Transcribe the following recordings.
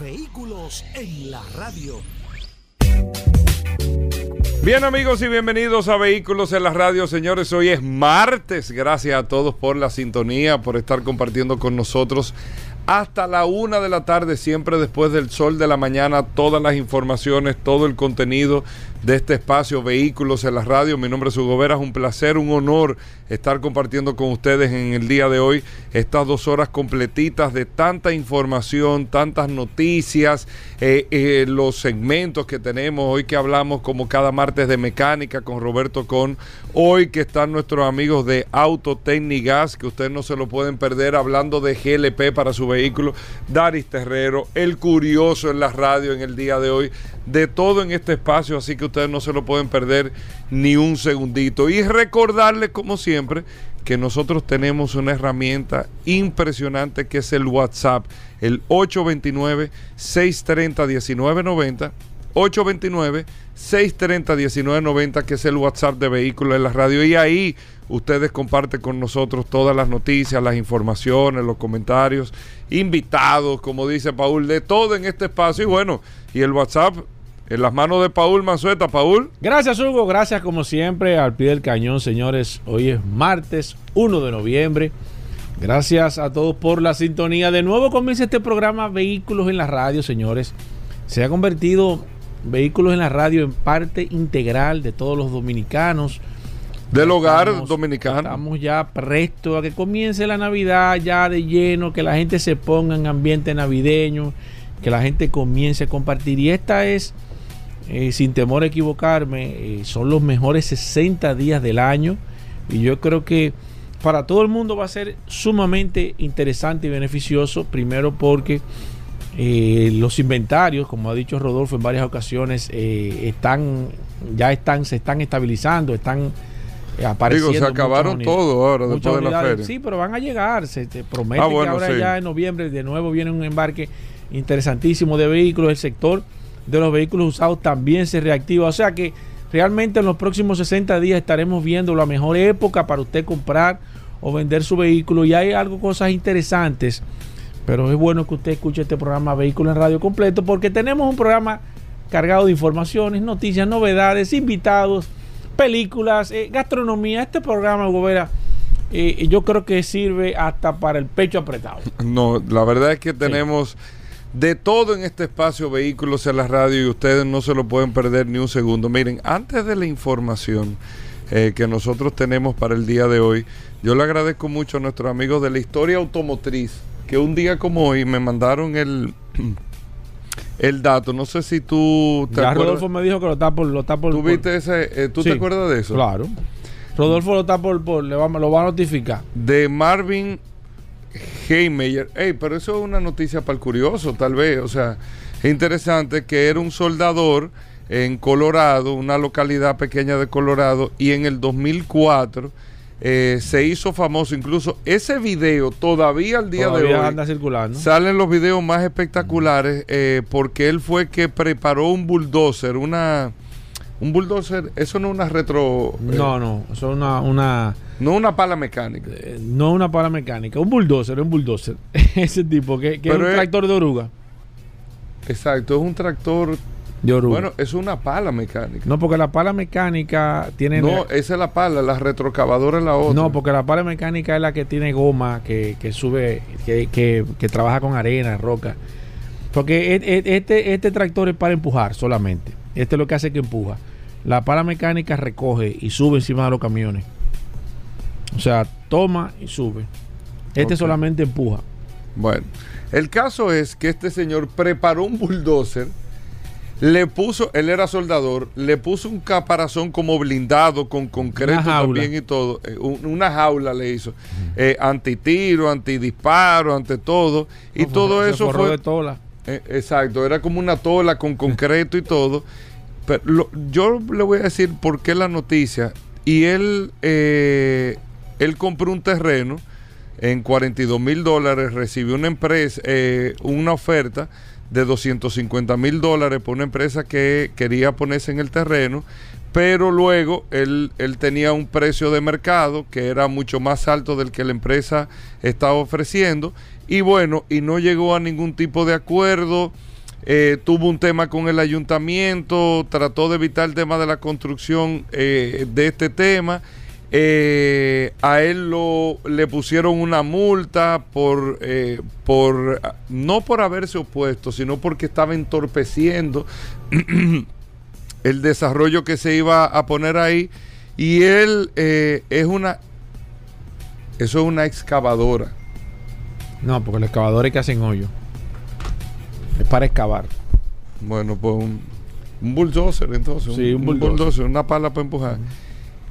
Vehículos en la radio. Bien amigos y bienvenidos a Vehículos en la Radio, señores. Hoy es martes. Gracias a todos por la sintonía, por estar compartiendo con nosotros hasta la una de la tarde, siempre después del sol de la mañana, todas las informaciones, todo el contenido de este espacio Vehículos en la Radio. Mi nombre es Hugo Vera, es un placer, un honor estar compartiendo con ustedes en el día de hoy estas dos horas completitas de tanta información, tantas noticias, eh, eh, los segmentos que tenemos. Hoy que hablamos como cada martes de mecánica con Roberto Con, hoy que están nuestros amigos de Autotecnigas, que ustedes no se lo pueden perder hablando de GLP para su vehículo, Daris Terrero, el curioso en la radio en el día de hoy, de todo en este espacio, así que ustedes no se lo pueden perder ni un segundito. Y recordarles, como siempre, que nosotros tenemos una herramienta impresionante que es el WhatsApp, el 829-630-1990. 829-630-1990, que es el WhatsApp de Vehículos en la Radio. Y ahí ustedes comparten con nosotros todas las noticias, las informaciones, los comentarios, invitados, como dice Paul, de todo en este espacio. Y bueno, y el WhatsApp en las manos de Paul Manzueta. Paul. Gracias, Hugo. Gracias, como siempre, al pie del cañón, señores. Hoy es martes 1 de noviembre. Gracias a todos por la sintonía. De nuevo comienza este programa Vehículos en la Radio, señores. Se ha convertido Vehículos en la Radio en parte integral de todos los dominicanos. Del hogar dominicano. Estamos ya prestos a que comience la Navidad ya de lleno, que la gente se ponga en ambiente navideño, que la gente comience a compartir. Y esta es eh, sin temor a equivocarme, eh, son los mejores 60 días del año y yo creo que para todo el mundo va a ser sumamente interesante y beneficioso, primero porque eh, los inventarios, como ha dicho Rodolfo en varias ocasiones, están ya están se están estabilizando, están apareciendo. Digo, se acabaron todo ahora después de la feria. Sí, pero van a llegar, se promete ah, que ahora ya en noviembre de nuevo viene un embarque interesantísimo de vehículos, el sector de los vehículos usados también se reactiva. O sea que realmente en los próximos 60 días estaremos viendo la mejor época para usted comprar o vender su vehículo. Y hay algo, cosas interesantes. Pero es bueno que usted escuche este programa Vehículo en Radio completo porque tenemos un programa cargado de informaciones, noticias, novedades, invitados, películas, eh, gastronomía. Este programa, Gobera, eh, yo creo que sirve hasta para el pecho apretado. No, la verdad es que tenemos de todo en este espacio Vehículos en la Radio y ustedes no se lo pueden perder ni un segundo. Miren, antes de la información eh, que nosotros tenemos para el día de hoy, yo le agradezco mucho a nuestros amigos de la historia automotriz que un día como hoy me mandaron el el dato. No sé si tú te ya Rodolfo me dijo que lo está por lo está por, ¿Tú viste ese? Eh, ¿Tú te acuerdas de eso? Claro. Rodolfo lo está por, por le va, lo va a notificar. De Marvin Heimeyer. Hey, pero eso es una noticia para el curioso, tal vez. O sea, es interesante que era un soldador en Colorado, una localidad pequeña de Colorado, y en el 2004 eh, se hizo famoso. Incluso ese video todavía al día de hoy anda circulando. Salen los videos más espectaculares eh, porque él fue que preparó un bulldozer, una un bulldozer, eso no es una retro. Eh, no, no, eso es una, una. No una pala mecánica. Eh, no una pala mecánica, un bulldozer, un bulldozer. Ese tipo, que, es un tractor de oruga. Exacto, es un tractor de oruga. Bueno, es una pala mecánica. No, porque la pala mecánica tiene. No, esa es la pala, la retrocavadora es la otra. No, porque la pala mecánica es la que tiene goma, que, que sube, que, que, que trabaja con arena, roca. Porque e, e, este, este tractor es para empujar solamente. Este es lo que hace que empuja. La pala mecánica recoge y sube encima de los camiones. O sea, toma y sube. Este solamente empuja. Bueno, el caso es que este señor preparó un bulldozer, le puso, él era soldador, le puso un caparazón como blindado con concreto también y todo, eh, una jaula le hizo, eh, antitiro, antidisparo, ante todo, y todo eso fue... De tola Eh, exacto, era como una tola con concreto y todo. Pero yo le voy a decir por qué la noticia. Y él, eh, él compró un terreno en 42 mil dólares, recibió una empresa, eh, una oferta de 250 mil dólares por una empresa que quería ponerse en el terreno, pero luego él, él tenía un precio de mercado que era mucho más alto del que la empresa estaba ofreciendo y bueno, y no llegó a ningún tipo de acuerdo. Eh, tuvo un tema con el ayuntamiento, trató de evitar el tema de la construcción eh, de este tema. Eh, a él lo, le pusieron una multa por, por, no por haberse opuesto, sino porque estaba entorpeciendo el desarrollo que se iba a poner ahí. Y él es una, eso es una excavadora. No, porque los excavadores que hacen hoyo. Es para excavar. Bueno, pues un, un bulldozer entonces. Sí, un, bulldozer. una pala para empujar.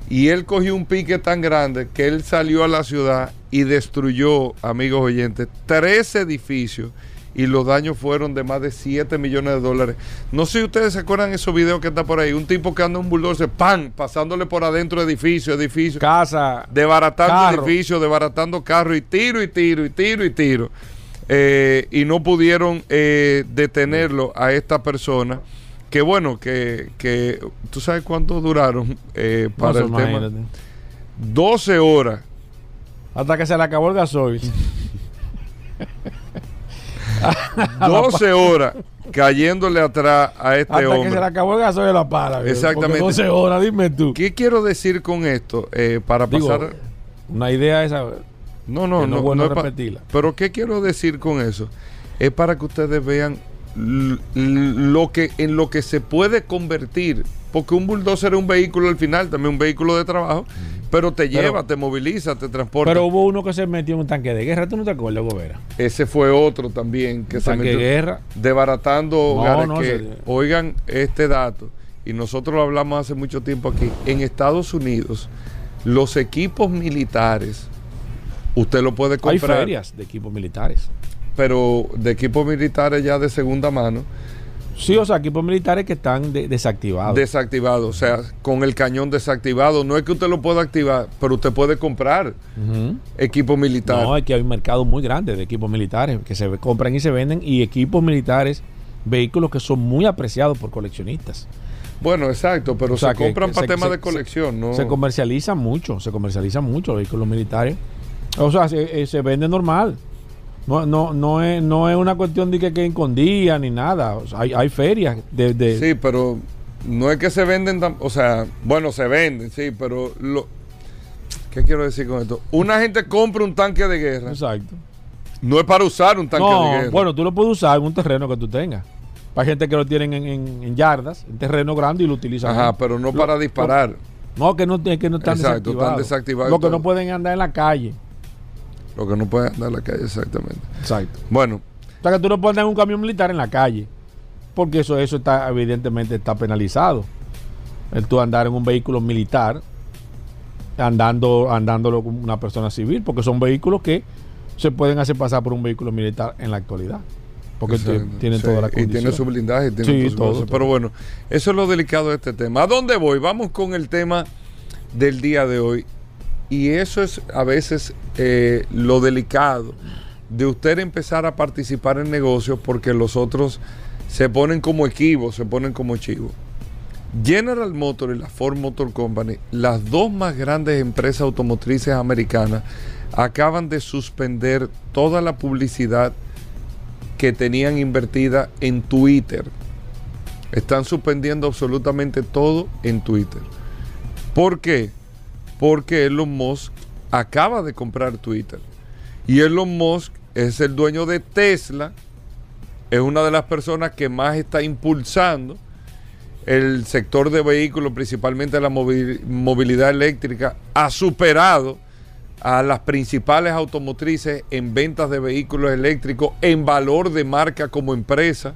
Y él cogió un pique tan grande que él salió a la ciudad y destruyó, amigos oyentes, tres edificios y los daños fueron de más de 7 millones de dólares. No sé si ustedes se acuerdan de esos videos que está por ahí. Un tipo que anda un bulldozer, ¡pam! Pasándole por adentro edificio, edificio. Casa. Desbaratando edificios, desbaratando carros y tiro y tiro y tiro y tiro. Eh, y no pudieron eh, detenerlo a esta persona. Que bueno, que, que tú sabes cuánto duraron eh, para el tema. 12 horas. Hasta que se le acabó el gasoil. 12 horas cayéndole atrás a este Hasta hombre. que se le acabó el gasoil de la pala. Exactamente. 12 horas, dime tú. ¿Qué quiero decir con esto? para pasar. Una idea esa no, no, no, bueno repetirla. Pero ¿qué quiero decir con eso? Es para que ustedes vean lo que en lo que se puede convertir, porque un bulldozer es un vehículo al final, también un vehículo de trabajo, pero te lleva, te moviliza, te transporta. Pero hubo uno que se metió en un tanque de guerra, ¿tú no te acuerdas, Gobera? Ese fue otro también que se metió. de guerra. Desbaratando Oigan este dato, y nosotros lo hablamos hace mucho tiempo aquí. En Estados Unidos, los equipos militares Usted lo puede comprar. Hay ferias de equipos militares. Pero de equipos militares ya de segunda mano. Sí, o sea, equipos militares que están desactivados. Desactivados, o sea, con el cañón desactivado. No es que usted lo pueda activar, pero usted puede comprar equipos militares. No, es que hay un mercado muy grande de equipos militares que se compran y se venden y equipos militares, vehículos que son muy apreciados por coleccionistas. Bueno, exacto, pero se compran para temas de colección, ¿no? Se comercializa mucho, se comercializa mucho los vehículos militares o sea, se, eh, vende normal. No, no, no, es, no es una cuestión de que, que escondía ni nada. hay, hay ferias de, Sí, pero no es que se venden, o sea, bueno, se venden, sí, pero lo... ¿Qué quiero decir con esto? Una gente compra un tanque de guerra. Exacto. No es para usar un tanque de guerra. Bueno, tú lo puedes usar en un terreno que tú tengas. Para gente que lo tienen en, yardas, en terreno grande y lo utilizan. Ajá, pero no para disparar. no, que no, que no están Exacto, Están desactivados. Lo que no pueden andar en la calle. Lo que no puede andar en la calle, exactamente. Exacto. Bueno. O sea que tú no puedes andar en un camión militar en la calle. Porque eso, eso está, evidentemente, está penalizado. El tú andar en un vehículo militar, andando, andándolo con una persona civil, porque son vehículos que se pueden hacer pasar por un vehículo militar en la actualidad. Porque tienen toda la Y tiene su blindaje, tiene todo, Pero bueno, eso es lo delicado de este tema. ¿A dónde voy? Vamos con el tema del día de hoy. Y eso es a veces eh, lo delicado de usted empezar a participar en negocios porque los otros se ponen como equivos, se ponen como chivos. General Motors y la Ford Motor Company, las dos más grandes empresas automotrices americanas, acaban de suspender toda la publicidad que tenían invertida en Twitter. Están suspendiendo absolutamente todo en Twitter. ¿Por qué? Porque Elon Musk acaba de comprar Twitter. Y Elon Musk es el dueño de Tesla, es una de las personas que más está impulsando el sector de vehículos, principalmente la movilidad eléctrica, ha superado a las principales automotrices en ventas de vehículos eléctricos, en valor de marca como empresa,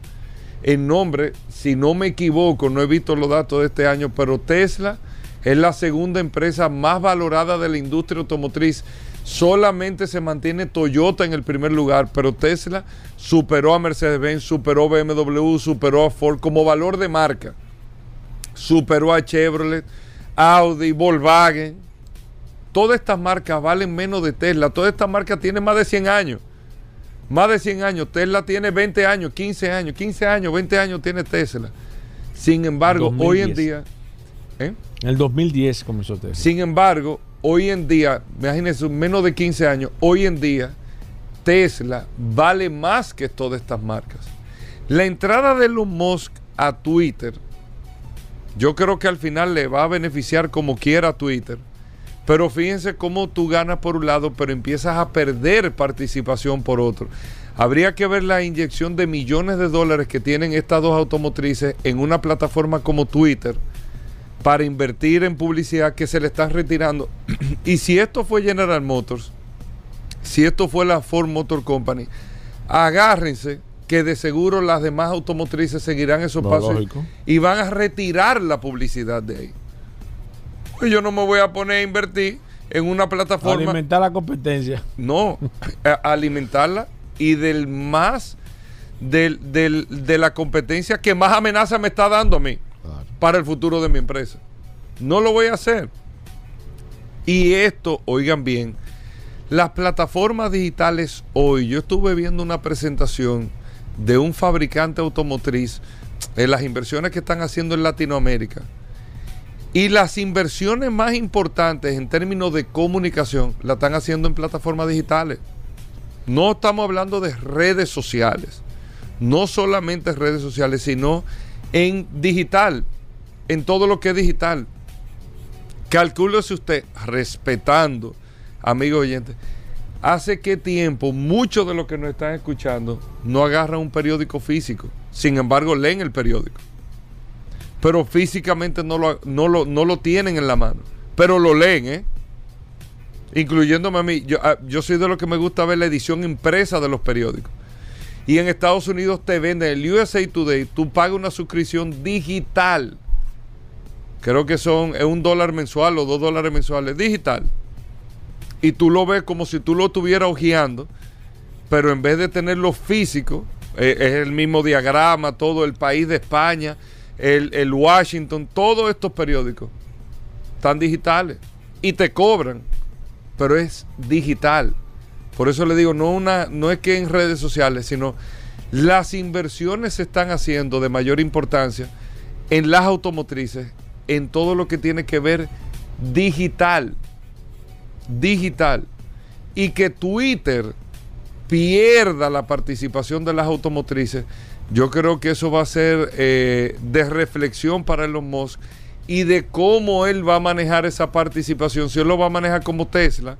en nombre, si no me equivoco, no he visto los datos de este año, pero Tesla es la segunda empresa más valorada de la industria automotriz Solamente se mantiene Toyota en el primer lugar, pero Tesla superó a Mercedes-Benz, superó a BMW, superó a Ford como valor de marca. Superó a Chevrolet, Audi, Volkswagen. Todas estas marcas valen menos de Tesla. Todas estas marcas tienen más de 100 años. Más de 100 años. Tesla tiene 20 años, 15 años, 15 años, 20 años tiene Tesla. Sin embargo, hoy en día... ¿eh? En el 2010 comenzó Tesla. Sin embargo, hoy en día, imagínense, menos de 15 años, hoy en día Tesla vale más que todas estas marcas. La entrada de Elon Musk a Twitter, yo creo que al final le va a beneficiar como quiera a Twitter. Pero fíjense cómo tú ganas por un lado, pero empiezas a perder participación por otro. Habría que ver la inyección de millones de dólares que tienen estas dos automotrices en una plataforma como Twitter para invertir en publicidad que se le están retirando. y si esto fue General Motors, si esto fue la Ford Motor Company, agárrense que de seguro las demás automotrices seguirán esos pasos y van a retirar la publicidad de ahí. Pues yo no me voy a poner a invertir en una plataforma. Alimentar la competencia. No, alimentarla y del más del, de la competencia que más amenaza me está dando a mí para el futuro de mi empresa. No lo voy a hacer. Y esto, oigan bien, las plataformas digitales hoy, yo estuve viendo una presentación de un fabricante automotriz en las inversiones que están haciendo en Latinoamérica. Y las inversiones más importantes en términos de comunicación las están haciendo en plataformas digitales. No estamos hablando de redes sociales. No solamente redes sociales, sino en digital en todo lo que es digital. Calcúlese usted, respetando, amigo oyente, hace qué tiempo muchos de los que nos están escuchando no agarran un periódico físico. Sin embargo, leen el periódico. Pero físicamente no lo, no lo, tienen en la mano. Pero lo leen, ¿eh? Incluyéndome a mí. Yo, ah, yo soy de los que me gusta ver la edición impresa de los periódicos. Y en Estados Unidos te venden el USA Today, tú pagas una suscripción digital creo que son es un dólar mensual o dos dólares mensuales digital. Y tú lo ves como si tú lo estuvieras hojeando, pero en vez de tenerlo físico, eh, es el mismo diagrama, todo el país de España, el, el Washington, todos estos periódicos están digitales y te cobran, pero es digital. Por eso le digo, no, una, no es que en redes sociales, sino las inversiones se están haciendo de mayor importancia en las automotrices en todo lo que tiene que ver digital. Digital. Y que Twitter pierda la participación de las automotrices, yo creo que eso va a ser eh, de reflexión para Elon Musk y de cómo él va a manejar esa participación. Si él lo va a manejar como Tesla,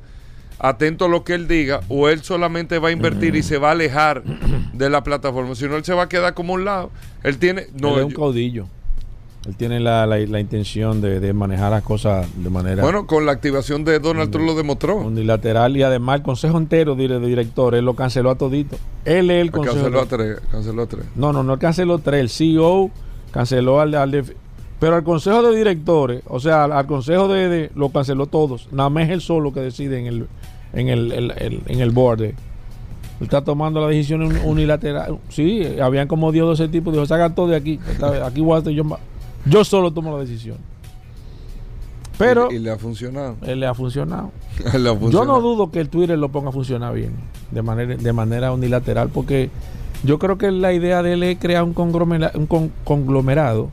atento a lo que él diga, o él solamente va a invertir y se va a alejar de la plataforma. Si no, él se va a quedar como un lado. Él tiene. No, es un caudillo. Él tiene la, la, intención de, manejar las cosas de manera. Bueno, con la activación de Donald Trump lo demostró. Unilateral y además el consejo entero de, director, él lo canceló a todito. Él es el consejo. Canceló a tres. Canceló a tres. No, no, no canceló tres. El CEO canceló al, al pero al consejo de directores, o sea, al, consejo de, lo canceló todos. Nada más es él solo que decide en el, en el, en el board. está tomando la decisión unilateral. Sí, habían como Dios de ese tipo. Dijo, sacan todo de aquí. Aquí voy a yo yo solo tomo la decisión. Pero. Y, le ha funcionado. Él le ha funcionado. Yo no dudo que el Twitter lo ponga a funcionar bien, de manera, de manera unilateral, porque yo creo que la idea de él es crear un conglomerado, un conglomerado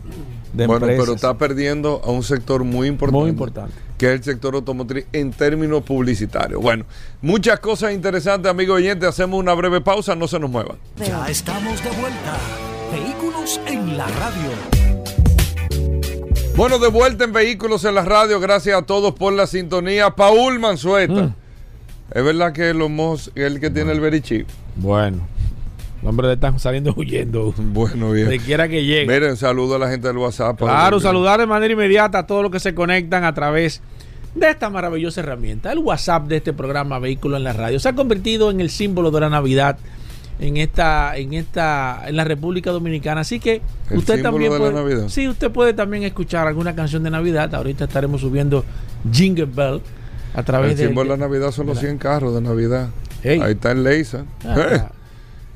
de bueno, pero está perdiendo a un sector muy importante. Muy importante. Que es el sector automotriz en términos publicitarios. Bueno, muchas cosas interesantes, amigos oyentes. Hacemos una breve pausa, no se nos muevan. Ya estamos de vuelta. Vehículos en la radio. Bueno, de vuelta en Vehículos en la Radio. Gracias a todos por la sintonía. Paul Mansueta. Mm. Es verdad que los es el que tiene el berichi. Bueno. Los hombres le están saliendo huyendo. Bueno, bien. De quiera que llegue. Miren, saludo a la gente del WhatsApp. Claro, saludar de manera inmediata a todos los que se conectan a través de esta maravillosa herramienta. El WhatsApp de este programa Vehículos en la Radio se ha convertido en el símbolo de la Navidad en esta en esta en la República Dominicana así que usted también puede sí usted puede también escuchar alguna canción de Navidad ahorita estaremos subiendo Jingle Bell a través el de. símbolo de la Navidad son los 100 carros de Navidad. Ahí está en Leisa. Ah.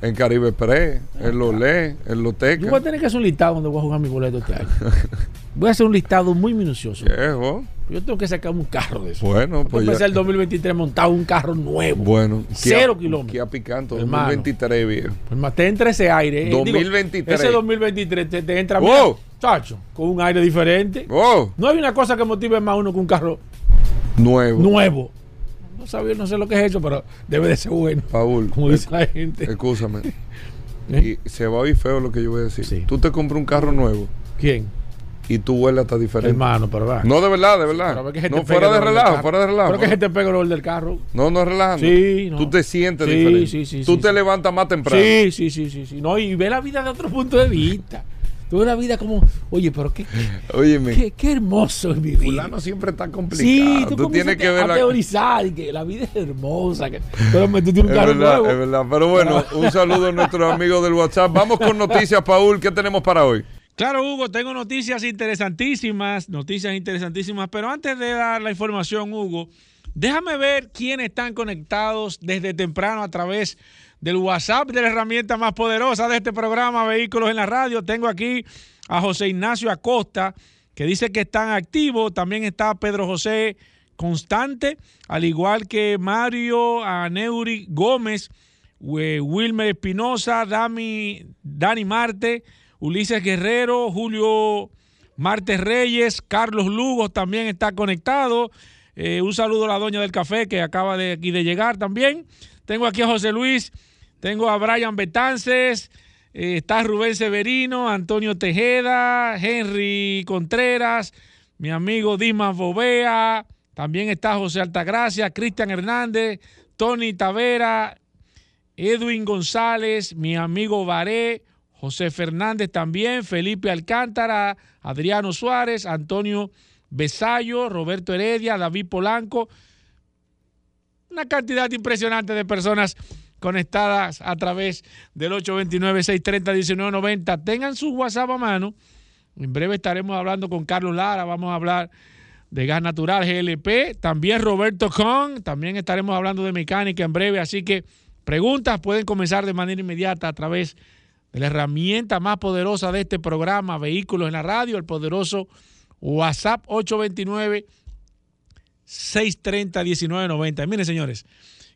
En Caribe Pre, en Lolé, en Loteca. Yo voy a tener que hacer un listado donde voy a jugar mi boleto este año. voy a hacer un listado muy minucioso. Viejo. Yo tengo que sacar un carro de eso. Bueno, pues. Empecé el 2023 montado un carro nuevo. Bueno, cero kilómetros. Kia Picanto, 2023, viejo. Pues te entra ese aire. 2023. Eh, ese 2023 te, entra. Wow. chacho, con un aire diferente. Wow. No hay una cosa que motive más a uno que un carro nuevo. Nuevo. No sabía, no sé lo que es eso, pero debe de ser bueno. Paul. Como dice la gente. Escúchame. ¿Eh? Y se va a oír feo lo que yo voy a decir. Sí. Tú te compras un carro nuevo. ¿Quién? y tu vuela está diferente. Hermano, pero va. No, de verdad, de verdad. no, fuera de relajo, fuera de relajo. Creo que se te pega el del carro. No, no es relajando. Sí, no. Tú te sientes diferente. Sí, sí, Tú te levantas más temprano. Sí, sí, sí, sí, sí. No, y ve la vida de otro punto de vista. Tú la vida como, oye, pero qué, qué, qué, hermoso es mi vida. Fulano siempre está complicado. Sí, tú, tienes que ver a teorizar que la vida es hermosa. Que, pero tú tienes un carro es verdad, nuevo. Es verdad, pero bueno, un saludo a nuestros amigos del WhatsApp. Vamos con noticias, Paul. ¿Qué tenemos para hoy? Claro, Hugo, tengo noticias interesantísimas, noticias interesantísimas, pero antes de dar la información, Hugo, déjame ver quiénes están conectados desde temprano a través del WhatsApp de la herramienta más poderosa de este programa, Vehículos en la Radio. Tengo aquí a José Ignacio Acosta, que dice que están activos. También está Pedro José Constante, al igual que Mario Aneuri Gómez, Wilmer Espinosa, Dani Marte. Ulises Guerrero, Julio Martes Reyes, Carlos Lugo también está conectado. Eh, un saludo a la doña del café que acaba de aquí de llegar también. Tengo aquí a José Luis, tengo a Brian Betances, eh, está Rubén Severino, Antonio Tejeda, Henry Contreras, mi amigo Dimas Bovea, también está José Altagracia, Cristian Hernández, Tony Tavera, Edwin González, mi amigo Varé, José Fernández también, Felipe Alcántara, Adriano Suárez, Antonio Besayo, Roberto Heredia, David Polanco. Una cantidad impresionante de personas conectadas a través del 829-630-1990. Tengan su WhatsApp a mano. En breve estaremos hablando con Carlos Lara, vamos a hablar de gas natural GLP, también Roberto Con, también estaremos hablando de mecánica en breve, así que preguntas pueden comenzar de manera inmediata a través de la herramienta más poderosa de este programa, Vehículos en la Radio, el poderoso WhatsApp 829 630 1990. Miren, señores,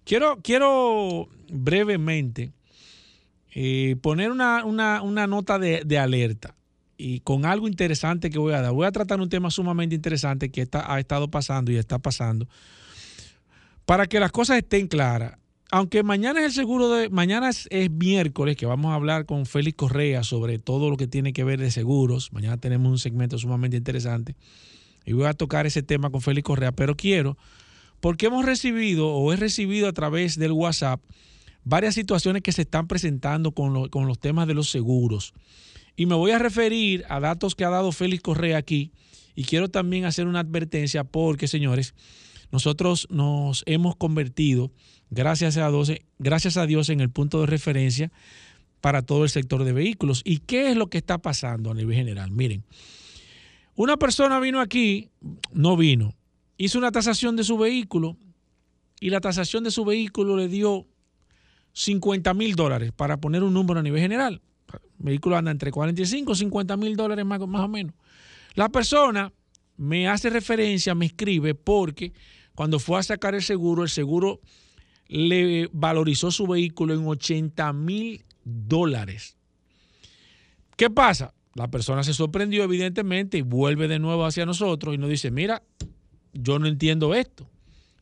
quiero, quiero brevemente eh, poner una, nota de, de, alerta y con algo interesante que voy a dar. Voy a tratar un tema sumamente interesante que está, ha estado pasando y está pasando para que las cosas estén claras aunque mañana es el seguro de. Mañana es, miércoles que vamos a hablar con Félix Correa sobre todo lo que tiene que ver de seguros. Mañana tenemos un segmento sumamente interesante. Y voy a tocar ese tema con Félix Correa. Pero quiero, porque hemos recibido o he recibido a través del WhatsApp varias situaciones que se están presentando con, con los temas de los seguros. Y me voy a referir a datos que ha dado Félix Correa aquí. Y quiero también hacer una advertencia porque, señores, nosotros nos hemos convertido gracias a, Dios, gracias a Dios, en el punto de referencia para todo el sector de vehículos. ¿Y qué es lo que está pasando a nivel general? Miren, una persona vino aquí, no vino, hizo una tasación de su vehículo y la tasación de su vehículo le dio 50 mil dólares para poner un número a nivel general. El vehículo anda entre 45 y 50 mil dólares más, más o menos. La persona me hace referencia, me escribe porque cuando fue a sacar el seguro, el seguro le valorizó su vehículo en 80 mil dólares. ¿Qué pasa? La persona se sorprendió evidentemente y vuelve de nuevo hacia nosotros y nos dice, mira, yo no entiendo esto.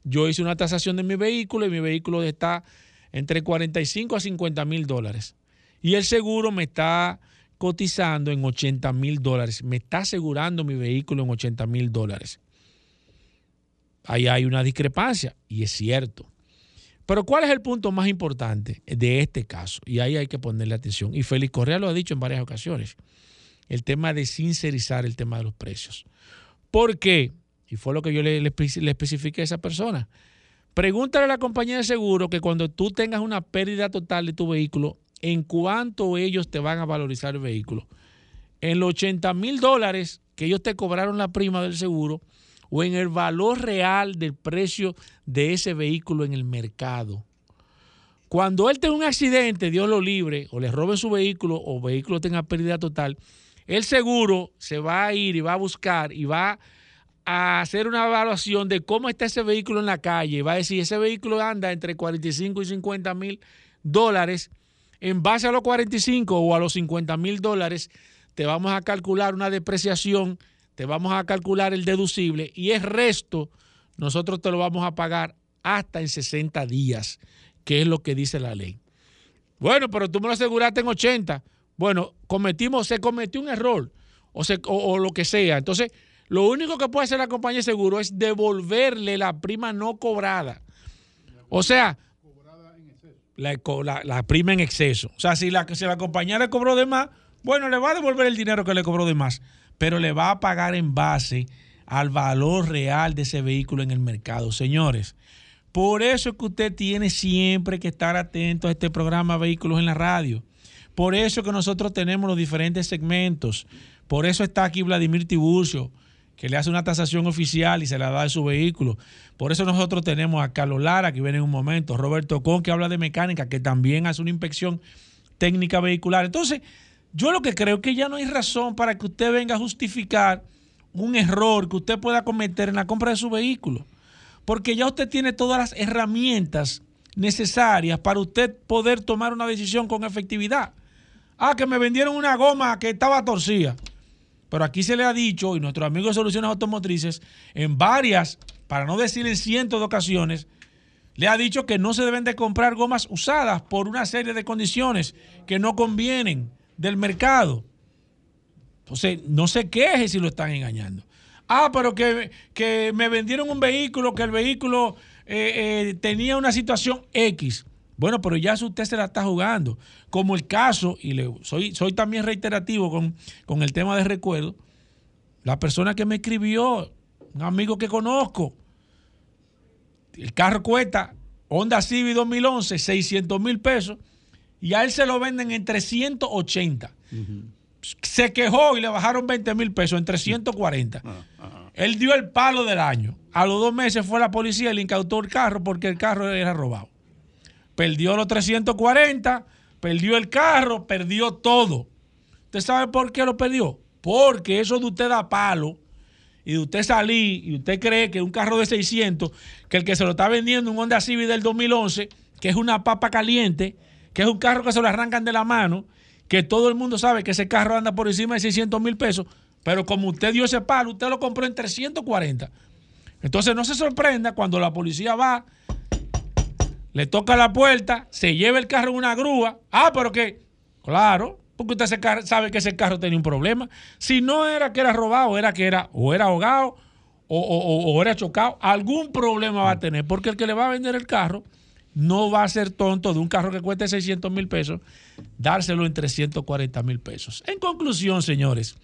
Yo hice una tasación de mi vehículo y mi vehículo está entre 45 a 50 mil dólares. Y el seguro me está cotizando en 80 mil dólares. Me está asegurando mi vehículo en 80 mil dólares. Ahí hay una discrepancia y es cierto. Pero ¿cuál es el punto más importante de este caso? Y ahí hay que ponerle atención. Y Félix Correa lo ha dicho en varias ocasiones. El tema de sincerizar el tema de los precios. ¿Por qué? Y fue lo que yo le, le, especifiqué a esa persona. Pregúntale a la compañía de seguro que cuando tú tengas una pérdida total de tu vehículo, ¿en cuánto ellos te van a valorizar el vehículo? En los 80 mil dólares que ellos te cobraron la prima del seguro o en el valor real del precio de ese vehículo en el mercado. Cuando él tenga un accidente, Dios lo libre, o le roben su vehículo o vehículo tenga pérdida total, el seguro se va a ir y va a buscar y va a hacer una evaluación de cómo está ese vehículo en la calle. Va a decir, ese vehículo anda entre 45 y 50 mil dólares. En base a los 45 o a los 50 mil dólares, te vamos a calcular una depreciación, te vamos a calcular el deducible y el resto nosotros te lo vamos a pagar hasta en 60 días, que es lo que dice la ley. Bueno, pero tú me lo aseguraste en 80. Bueno, cometimos, se cometió un error o, o lo que sea. Entonces, lo único que puede hacer la compañía de seguro es devolverle la prima no cobrada. O sea, la, la, prima en exceso. O sea, si la, si la compañía le cobró de más, bueno, le va a devolver el dinero que le cobró de más, pero le va a pagar en base al valor real de ese vehículo en el mercado. Señores, por eso es que usted tiene siempre que estar atento a este programa Vehículos en la Radio. Por eso es que nosotros tenemos los diferentes segmentos. Por eso está aquí Vladimir Tiburcio que le hace una tasación oficial y se la da de su vehículo. Por eso nosotros tenemos a Carlos Lara, que viene en un momento, Roberto Con, que habla de mecánica, que también hace una inspección técnica vehicular. Entonces, yo lo que creo que ya no hay razón para que usted venga a justificar un error que usted pueda cometer en la compra de su vehículo, porque ya usted tiene todas las herramientas necesarias para usted poder tomar una decisión con efectividad. Ah, que me vendieron una goma que estaba torcida. Pero aquí se le ha dicho, y nuestro amigo de Soluciones Automotrices, en varias, para no decir en cientos de ocasiones, le ha dicho que no se deben de comprar gomas usadas por una serie de condiciones que no convienen del mercado. Entonces, no se queje si lo están engañando. Ah, pero que, que me vendieron un vehículo, que el vehículo eh, eh, tenía una situación X. Bueno, pero ya usted se la está jugando. Como el caso, y le, soy, soy también reiterativo con, el tema de recuerdo, la persona que me escribió, un amigo que conozco, el carro cuesta Honda Civic 2011, 600 mil pesos, y a él se lo venden en 380. Se quejó y le bajaron 20 mil pesos en 340. Ah, él dio el palo del año. A los dos meses fue la policía y le incautó el carro porque el carro era robado perdió los 340, perdió el carro, perdió todo. ¿Usted sabe por qué lo perdió? Porque eso de usted da palo y de usted salir y usted cree que un carro de 600, que el que se lo está vendiendo un Honda Civic del 2011, que es una papa caliente, que es un carro que se lo arrancan de la mano, que todo el mundo sabe que ese carro anda por encima de 600 mil pesos, pero como usted dio ese palo, usted lo compró en 340. Entonces no se sorprenda cuando la policía va le toca la puerta, se lleva el carro en una grúa. Ah, pero que, claro, porque usted sabe que ese carro tenía un problema. Si no era que era robado, era que era o era ahogado o, era chocado, algún problema va a tener, porque el que le va a vender el carro no va a ser tonto de un carro que cueste 600 mil pesos, dárselo en 340 mil pesos. En conclusión, señores,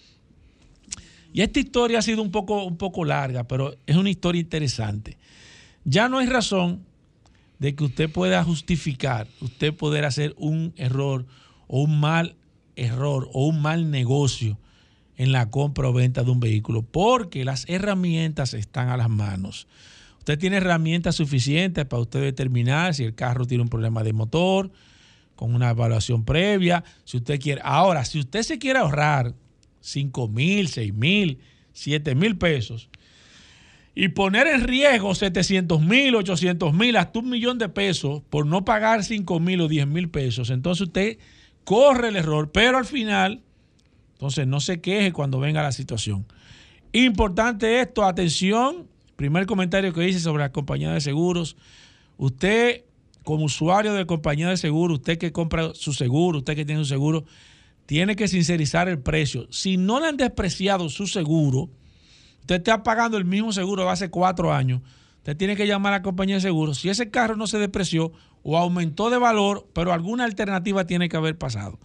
y esta historia ha sido un poco, un poco larga, pero es una historia interesante. Ya no hay razón de que usted pueda justificar, usted poder hacer un error o un mal error o un mal negocio en la compra o venta de un vehículo, porque las herramientas están a las manos. Usted tiene herramientas suficientes para usted determinar si el carro tiene un problema de motor, con una evaluación previa, si usted quiere. Ahora, si usted se quiere ahorrar 5 mil, 6 mil, 7 mil pesos, y poner en riesgo 700 mil, 800 mil, hasta un millón de pesos por no pagar 5 mil o 10 mil pesos, entonces usted corre el error, pero al final, entonces no se queje cuando venga la situación. Importante esto, atención, primer comentario que hice sobre la compañía de seguros, usted como usuario de compañía de seguro, usted que compra su seguro, usted que tiene su seguro, tiene que sincerizar el precio. Si no le han despreciado su seguro, usted está pagando el mismo seguro de hace cuatro años, usted tiene que llamar a la compañía de seguro. Si ese carro no se depreció o aumentó de valor, pero alguna alternativa tiene que haber pasado.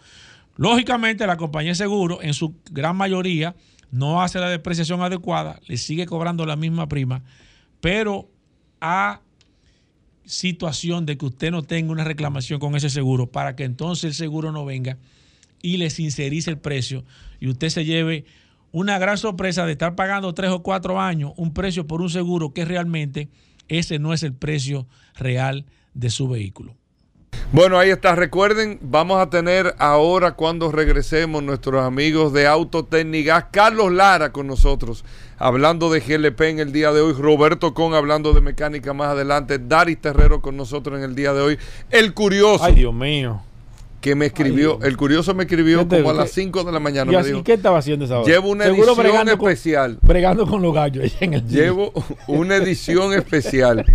Lógicamente, la compañía de seguro, en su gran mayoría, no hace la depreciación adecuada, le sigue cobrando la misma prima, pero a situación de que usted no tenga una reclamación con ese seguro para que entonces el seguro no venga y le sincerice el precio y usted se lleve una gran sorpresa de estar pagando tres o cuatro años un precio por un seguro que realmente ese no es el precio real de su vehículo. Bueno, ahí está. Recuerden, vamos a tener ahora cuando regresemos nuestros amigos de Autotécnicas, Carlos Lara con nosotros, hablando de GLP en el día de hoy, Roberto Con hablando de mecánica más adelante, Daris Terrero con nosotros en el día de hoy, El Curioso. Ay, Dios mío que me escribió, el curioso me escribió como a las 5 de la mañana. Me dijo, ¿Qué estaba haciendo esa hora? Llevo una edición especial. bregando con los gallos en el Llevo una edición especial,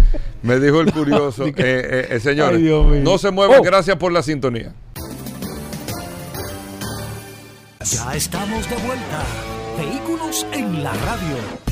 me dijo el curioso. eh, eh, eh señores, no se muevan, oh. gracias por la sintonía. Ya estamos de vuelta. Vehículos en la radio.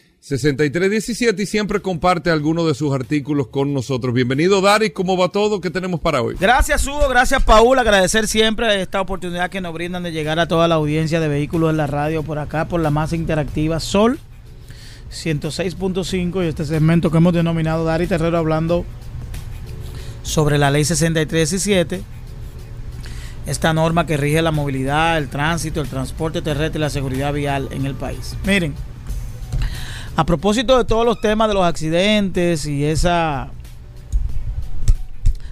6317 y siempre comparte algunos de sus artículos con nosotros. Bienvenido, Dari. ¿Cómo va todo? ¿Qué tenemos para hoy? Gracias, Hugo. Gracias, Paul. Agradecer siempre esta oportunidad que nos brindan de llegar a toda la audiencia de vehículos en la radio por acá, por la masa interactiva Sol 106.5 y este segmento que hemos denominado Dari Terrero hablando sobre la ley 6317. Esta norma que rige la movilidad, el tránsito, el transporte terrestre y la seguridad vial en el país. Miren. A propósito de todos los temas de los accidentes y esa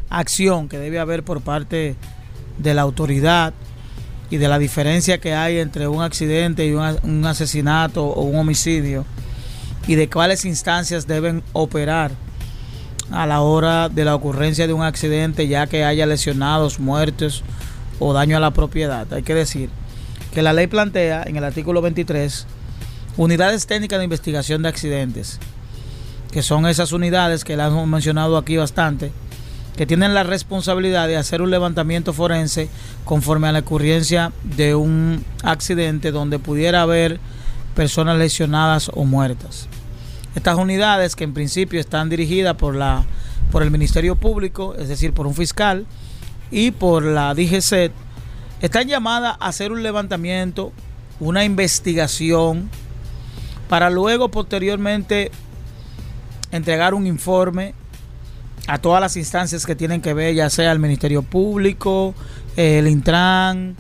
acción que debe haber por parte de la autoridad y de la diferencia que hay entre un accidente y un, asesinato o un homicidio y de cuáles instancias deben operar a la hora de la ocurrencia de un accidente ya que haya lesionados, muertos o daño a la propiedad. Hay que decir que la ley plantea en el artículo 23 unidades técnicas de investigación de accidentes, que son esas unidades que las hemos mencionado aquí bastante, que tienen la responsabilidad de hacer un levantamiento forense conforme a la ocurrencia de un accidente donde pudiera haber personas lesionadas o muertas. Estas unidades que en principio están dirigidas por la por el Ministerio Público, es decir, por un fiscal y por la DGC, están llamadas a hacer un levantamiento, una investigación para luego posteriormente entregar un informe a todas las instancias que tienen que ver, ya sea el Ministerio Público, el Intran,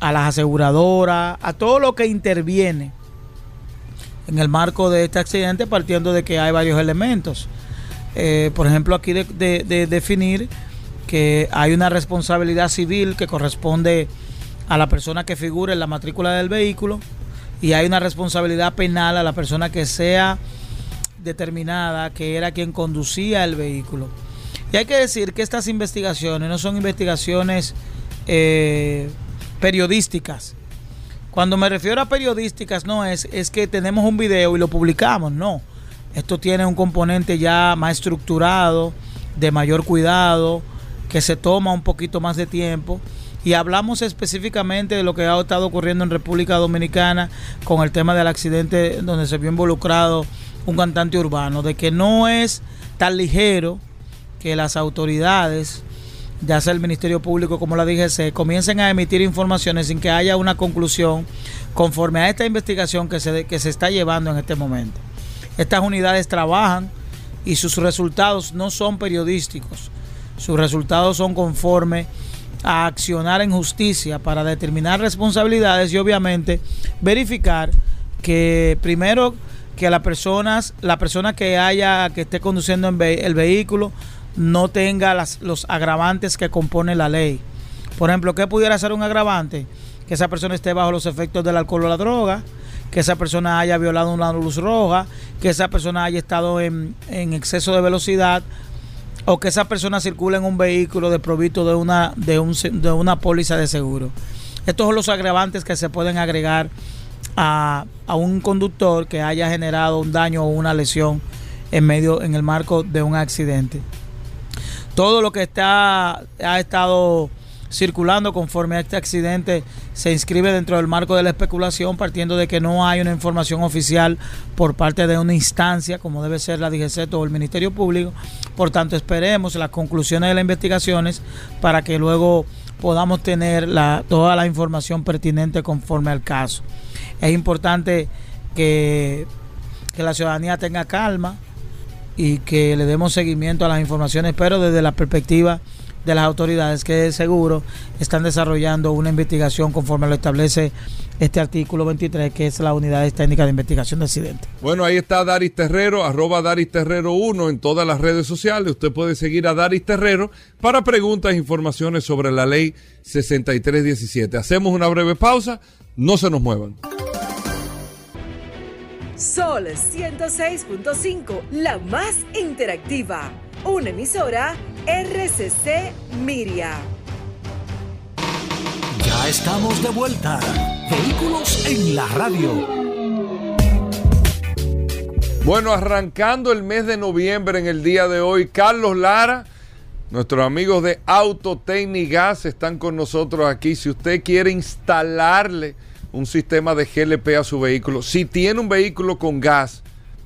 a las aseguradoras, a todo lo que interviene en el marco de este accidente, partiendo de que hay varios elementos. Eh, por ejemplo, aquí de, de definir que hay una responsabilidad civil que corresponde a la persona que figura en la matrícula del vehículo, y hay una responsabilidad penal a la persona que sea determinada que era quien conducía el vehículo. Y hay que decir que estas investigaciones no son investigaciones eh, periodísticas. Cuando me refiero a periodísticas no es, es que tenemos un video y lo publicamos, no. Esto tiene un componente ya más estructurado, de mayor cuidado, que se toma un poquito más de tiempo y hablamos específicamente de lo que ha estado ocurriendo en República Dominicana con el tema del accidente donde se vio involucrado un cantante urbano, de que no es tan ligero que las autoridades, ya sea el Ministerio Público como la DGC, comiencen a emitir informaciones sin que haya una conclusión conforme a esta investigación que se, que se está llevando en este momento. Estas unidades trabajan y sus resultados no son periodísticos, sus resultados son conforme a accionar en justicia para determinar responsabilidades y obviamente verificar que primero que las personas, la persona que haya, que esté conduciendo el vehículo no tenga los agravantes que compone la ley. Por ejemplo, ¿qué pudiera ser un agravante? Que esa persona esté bajo los efectos del alcohol o la droga, que esa persona haya violado una luz roja, que esa persona haya estado en, en exceso de velocidad o que esa persona circule en un vehículo desprovisto de una, de, un, de una póliza de seguro. Estos son los agravantes que se pueden agregar a, a, un conductor que haya generado un daño o una lesión en medio, en el marco de un accidente. Todo lo que está, ha estado circulando conforme a este accidente se inscribe dentro del marco de la especulación, partiendo de que no hay una información oficial por parte de una instancia, como debe ser la DGC o el Ministerio Público. Por tanto, esperemos las conclusiones de las investigaciones para que luego podamos tener la, toda la información pertinente conforme al caso. Es importante que, que la ciudadanía tenga calma y que le demos seguimiento a las informaciones, pero desde la perspectiva de las autoridades que seguro están desarrollando una investigación conforme lo establece este artículo 23, que es la unidad técnica de investigación de accidentes. Bueno, ahí está Daris Terrero, arroba Daris Terrero 1 en todas las redes sociales. Usted puede seguir a Daris Terrero para preguntas e informaciones sobre la ley 6317. Hacemos una breve pausa, no se nos muevan. Sol 106.5, la más interactiva. Una emisora RCC Miria. Ya estamos de vuelta. Vehículos en la radio. Bueno, arrancando el mes de noviembre en el día de hoy, Carlos Lara, nuestros amigos de Gas están con nosotros aquí. Si usted quiere instalarle un sistema de GLP a su vehículo, si tiene un vehículo con gas,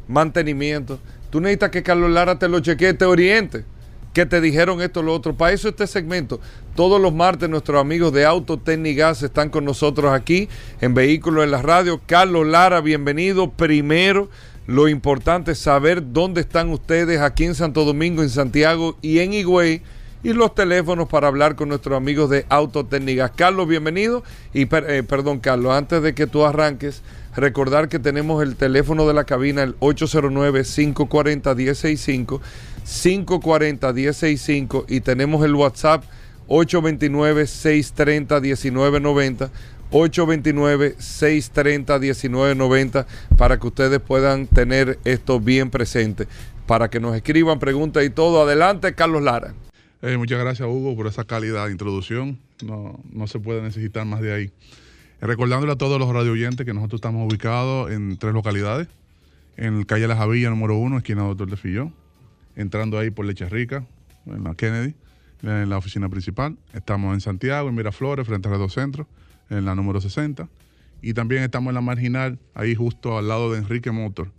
mantenimiento, tú necesitas que Carlos Lara te lo chequee, te oriente que te dijeron esto o lo otro. Para eso este segmento, todos los martes nuestros amigos de Autotécnicas están con nosotros aquí en Vehículos en la Radio. Carlos Lara, bienvenido. Primero, lo importante es saber dónde están ustedes aquí en Santo Domingo, en Santiago y en Higüey y los teléfonos para hablar con nuestros amigos de Autotécnicas. Carlos, bienvenido. Y eh, perdón, Carlos, antes de que tú arranques, recordar que tenemos el teléfono de la cabina, el 809-540-165 540-1065 y tenemos el WhatsApp 829-630-1990. 829-630-1990 para que ustedes puedan tener esto bien presente, para que nos escriban preguntas y todo. Adelante, Carlos Lara. Eh, muchas gracias, Hugo, por esa calidad de introducción. No, no se puede necesitar más de ahí. recordándole a todos los radio oyentes que nosotros estamos ubicados en tres localidades. En calle La Javilla, número uno, esquina Doctor de Fillón entrando ahí por Leche Rica, en la Kennedy, en la oficina principal. Estamos en Santiago, en Miraflores, frente a dos centros, en la número 60. Y también estamos en la marginal, ahí justo al lado de Enrique Motor,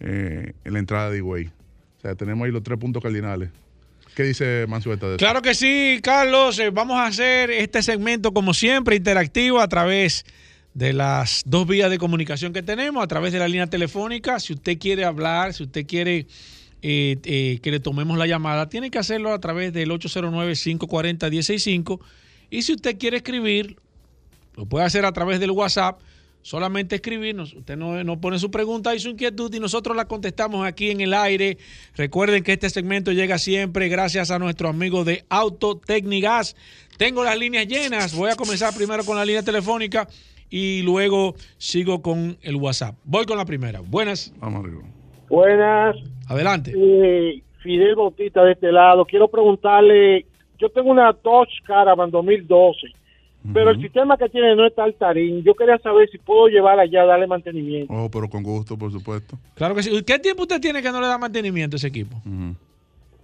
eh, en la entrada de Higüey. O sea, tenemos ahí los tres puntos cardinales. ¿Qué dice Mansueta de Claro que sí, Carlos. Eh, vamos a hacer este segmento, como siempre, interactivo a través de las dos vías de comunicación que tenemos, a través de la línea telefónica. Si usted quiere hablar, si usted quiere eh, eh, que le tomemos la llamada, tiene que hacerlo a través del 809-540-165. Y si usted quiere escribir, lo puede hacer a través del WhatsApp. Solamente escribirnos, usted no, no, pone su pregunta y su inquietud y nosotros la contestamos aquí en el aire. Recuerden que este segmento llega siempre gracias a nuestro amigo de Autotecnigas. Tengo las líneas llenas, voy a comenzar primero con la línea telefónica y luego sigo con el WhatsApp. Voy con la primera. Buenas. Vamos arriba. Buenas. Adelante. Eh, Fidel Bautista de este lado. Quiero preguntarle, yo tengo una Dodge Caravan 2012, pero el sistema que tiene no está altarín. Yo quería saber si puedo llevarla allá, darle mantenimiento. Oh, pero con gusto, por supuesto. Claro que sí. ¿Qué tiempo usted tiene que no le da mantenimiento a ese equipo?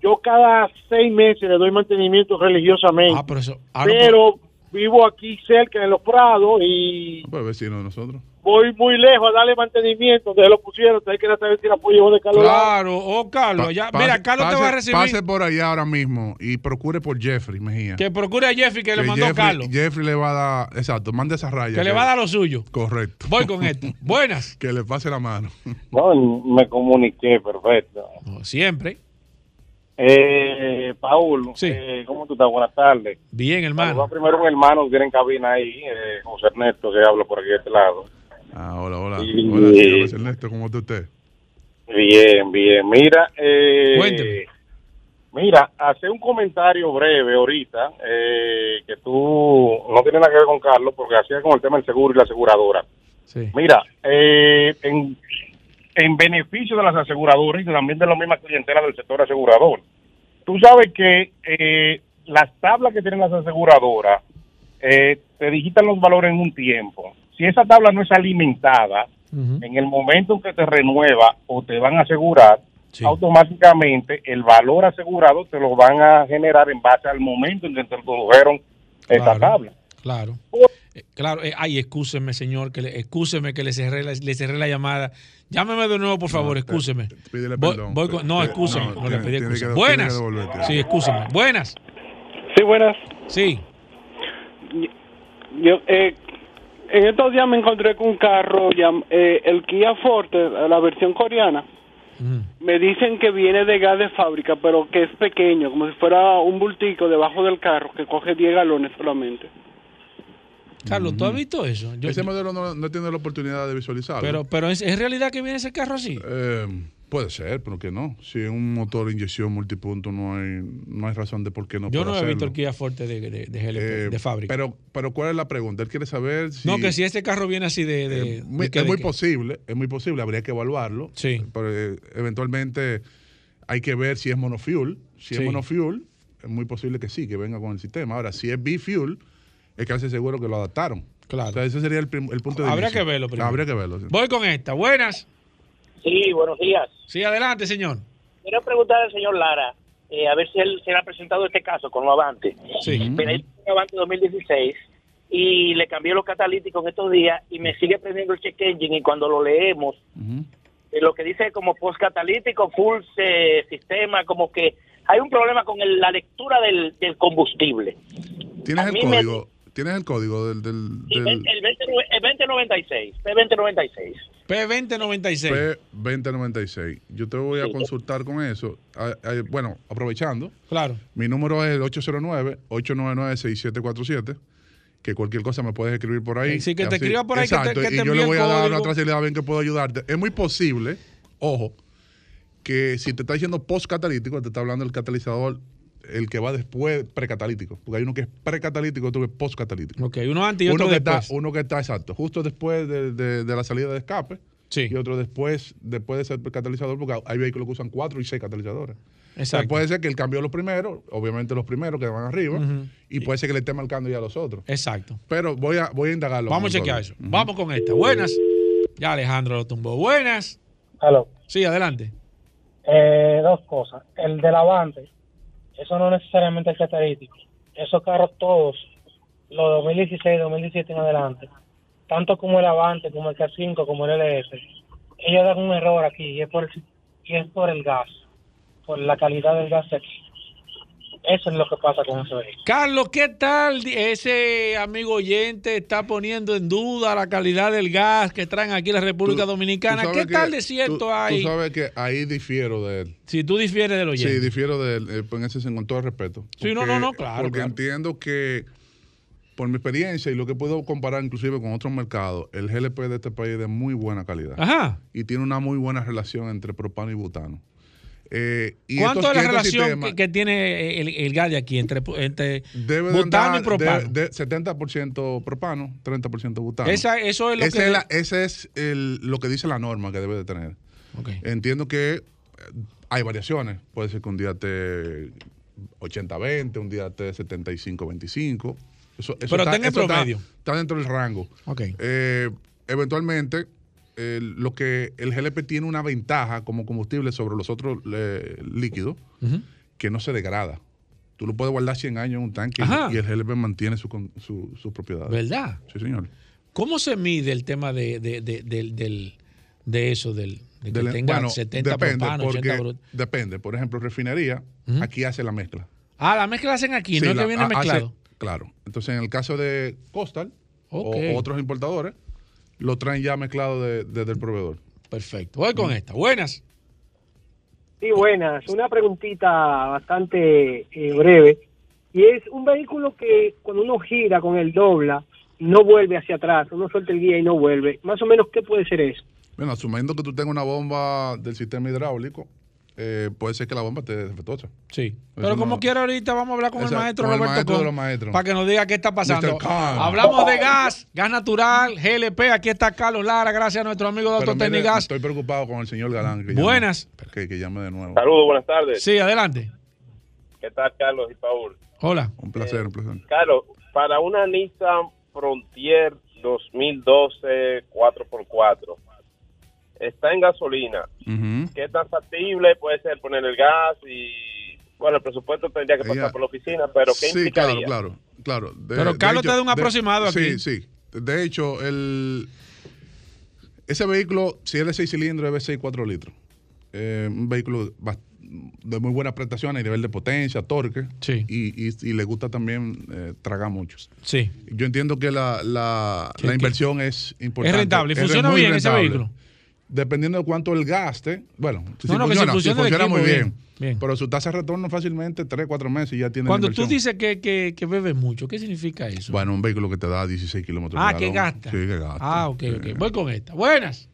Yo cada seis meses le doy mantenimiento religiosamente. Ah, pero eso... Ah, pero vivo aquí cerca en Los Prados y... Ah, pues vecino de nosotros voy muy lejos a darle mantenimiento, entonces lo pusieron, hay que saber si la apoyo de Carlos. Claro, oh Carlos, mira, Carlos te va a recibir. Pase por allá ahora mismo y procure por Jeffrey Mejía. Que procure a Jeffrey que, le mandó Carlos. Jeffrey le va a dar, exacto, mande esa raya. Que, le va a dar lo suyo. Correcto. Voy con esto. Buenas. que le pase la mano. No, me comuniqué, perfecto. siempre. Eh, Paul, sí. Eh, ¿cómo tú estás? Buenas tardes. Bien, hermano. primero un hermano que tiene en cabina ahí, eh, José Ernesto, que habla por aquí de este lado. Ah, hola, hola. hola, señor Ernesto, ¿cómo está usted? Bien, bien. Mira, eh, Mira, hace un comentario breve ahorita, eh, que tú no tiene nada que ver con Carlos, porque hacía con el tema del seguro y la aseguradora. Sí. Mira, eh, en, en beneficio de las aseguradoras y también de la misma clientela del sector asegurador, tú sabes que eh, las tablas que tienen las aseguradoras eh, te digitan los valores en un tiempo. Si esa tabla no es alimentada, en el momento en que te renueva o te van a asegurar, automáticamente el valor asegurado te lo van a generar en base al momento en que te introdujeron esa tabla. Claro. Eh, claro, eh, ay, excúseme, señor, que le, excúseme que le cerré, la, le cerré la llamada. Llámeme de nuevo, por favor, excúseme. Pídele perdón. Voy con, no, excúseme, no, no, le pedí excusa. Buenas. Sí, excúseme. Buenas. Sí, buenas. Sí. Yo, eh, en estos días me encontré con un carro, eh, el Kia Forte, la versión coreana. Me dicen que viene de gas de fábrica, pero que es pequeño, como si fuera un bultico debajo del carro que coge 10 galones solamente. Carlos, ¿tú has visto eso? ese modelo no, no, tiene la oportunidad de visualizarlo. Pero, pero ¿es, ¿es realidad que viene ese carro así? Eh, Puede ser, pero que no. Si es un motor de inyección multipunto, no hay, no hay razón de por qué no Yo no he visto el Kia Forte de, de, de, eh, fábrica. Pero, pero ¿cuál es la pregunta? Él quiere saber si... No, que si este carro viene así de... Eh, es muy posible, es muy posible, habría que evaluarlo. Sí. Pero, eh, eventualmente hay que ver si es monofuel. Si es monofuel, es muy posible que sí, que venga con el sistema. Ahora, si es bifuel, es casi seguro que lo adaptaron. Claro. O sea, ese sería el, el punto de Habría que verlo primero. Habría que verlo. Sí. Voy con esta. Buenas. Sí, buenos días. Sí, adelante, señor. Quiero preguntar al señor Lara, eh, a ver si él se le ha presentado este caso con lo Avante. Sí. Mira, él tiene Avante 2016 y le cambié los catalíticos en estos días y me sigue prendiendo el check engine y cuando lo leemos, eh, lo que dice como post catalítico, full eh, sistema, como que hay un problema con el, la lectura del, del combustible. ¿Tienes el código? ¿Tienes el código del...? del, del... El, 20, el 2096, P2096. P2096. P2096. Yo te voy a sí. consultar con eso. Bueno, aprovechando. Claro. Mi número es el 809-899-6747. Que cualquier cosa me puedes escribir por ahí. Sí, que te escriba por ahí. Exacto. Que te, que y te yo le voy a dar una trazabilidad bien que puedo ayudarte. Es muy posible, ojo, que si te está diciendo post-catalítico, te está hablando del catalizador el que va después precatalítico, porque hay uno que es precatalítico y otro que es postcatalítico. Ok, uno antes y otro uno que después. Está, uno que está exacto, justo después de, de, de la salida de escape. Sí. Y otro después, después de ser catalizador, porque hay vehículos que usan cuatro y seis catalizadores. Exacto. O sea, puede ser que él cambió los primeros, obviamente los primeros que van arriba, uh -huh. y puede ser que le esté marcando ya a los otros. Exacto. Pero voy a, voy a indagarlo. Vamos a chequear eso. Uh -huh. Vamos con esta. Buenas. Ya Alejandro lo tumbó. Buenas. Aló. Sí, adelante. Eh, dos cosas. El del Avante, eso no necesariamente es catalítico. Esos carros todos, los 2016, 2017 en adelante, tanto como el Avante, como el K5, como el LS, ellos dan un error aquí y es por el, y es por el gas, por la calidad del gas. Eso es lo que pasa con ese vehículo. Carlos, ¿qué tal ese amigo oyente está poniendo en duda la calidad del gas que traen aquí la República tú, Dominicana? tú ¿Qué tal de cierto tú, hay? Tú sabes que ahí difiero de él. Si tú difieres del oyente. Sí, difiero de él, eh, en ese, con todo el respeto. Porque, sí, no, no, no, claro. Porque claro. entiendo que por mi experiencia y lo que puedo comparar inclusive con otros mercados, el GLP de este país es de muy buena calidad. Ajá. Y tiene una muy buena relación entre propano y butano. Eh, y ¿Cuánto es la relación sistemas, que, que, tiene el, el, gas de aquí entre, entre butano andar, y propano? De, de 70% propano, 30% butano. Esa, eso es lo ese que... Es la, ese es el, lo que dice la norma que debe de tener. Okay. Entiendo que hay variaciones. Puede ser que un día te 80-20, un día te 75-25. Eso, eso Pero está, tenga el promedio. Está, está, dentro del rango. Okay. Eh, eventualmente, eh, lo que el GLP tiene una ventaja como combustible sobre los otros eh, líquidos, uh -huh. que no se degrada. Tú lo puedes guardar 100 años en un tanque Ajá. y el GLP mantiene su, su, su, propiedad. ¿Verdad? Sí, señor. ¿Cómo se mide el tema de, de, de, de, de eso, del, de que Del- tenga bueno, 70 depende, propano, 80 porque brut? Depende. Por ejemplo, refinería, aquí hace la mezcla. Ah, la mezcla la hacen aquí, Sí, no es que viene hace- mezclado. claro. Entonces, en el caso de Costal o otros importadores, lo traen ya mezclado de- desde el proveedor. Perfecto. Voy con esta. Buenas. Sí, buenas. Una preguntita bastante eh, breve. Y es un vehículo que cuando uno gira con el dobla, no vuelve hacia atrás. Uno suelta el guía y no vuelve. Más o menos, ¿qué puede ser eso? Bueno, asumiendo que tú tengas una bomba del sistema hidráulico, eh, puede ser que la bomba esté defectuosa. Sí. Eso Pero como no- quiera ahorita vamos a hablar con el maestro con el Roberto maestro de Con, los maestros. para que nos diga qué está pasando. Hablamos de gas, gas natural, GLP. Aquí está Carlos Lara, gracias a nuestro amigo Pero Doctor mire, Tecnigas. estoy preocupado con el señor Galán. Que Buenas. Llame, que, que llame de nuevo. Saludos, buenas tardes. Sí, adelante. ¿Qué tal, Carlos y Paul? Hola. Un placer, un placer. Carlos, para una Nissan Frontier 2012 4x4, está en gasolina. Ujú. ¿Qué tan factible puede ser poner el gas? Y bueno, el presupuesto tendría que pasar Ella- por la oficina, pero ¿qué sí, implicaría? claro, claro. claro. Pero Carlos te da un aproximado aquí. Sí, sí. De hecho, el, ese vehículo, si es de 6 cilindros, debe ser 4 litros. Eh, un vehículo de muy buena prestación a nivel de potencia, torque. Sí. Y, y, le gusta también eh, tragar muchos. Sí. Yo entiendo que la, la, la inversión es importante. Es rentable. ¿Y funciona bien ese vehículo? Dependiendo de cuánto el gaste. Bueno, si, funciona, si funciona, muy bien. Pero su tasa de retorno fácilmente 3, 4 meses y ya tiene. Cuando tú dices que, que, que bebe mucho, ¿qué significa eso? Bueno, un vehículo que te da 16 kilómetros. Ah, que gasta. Sí, que gasta. Ah, ok, ok. Voy con esta. Buenas.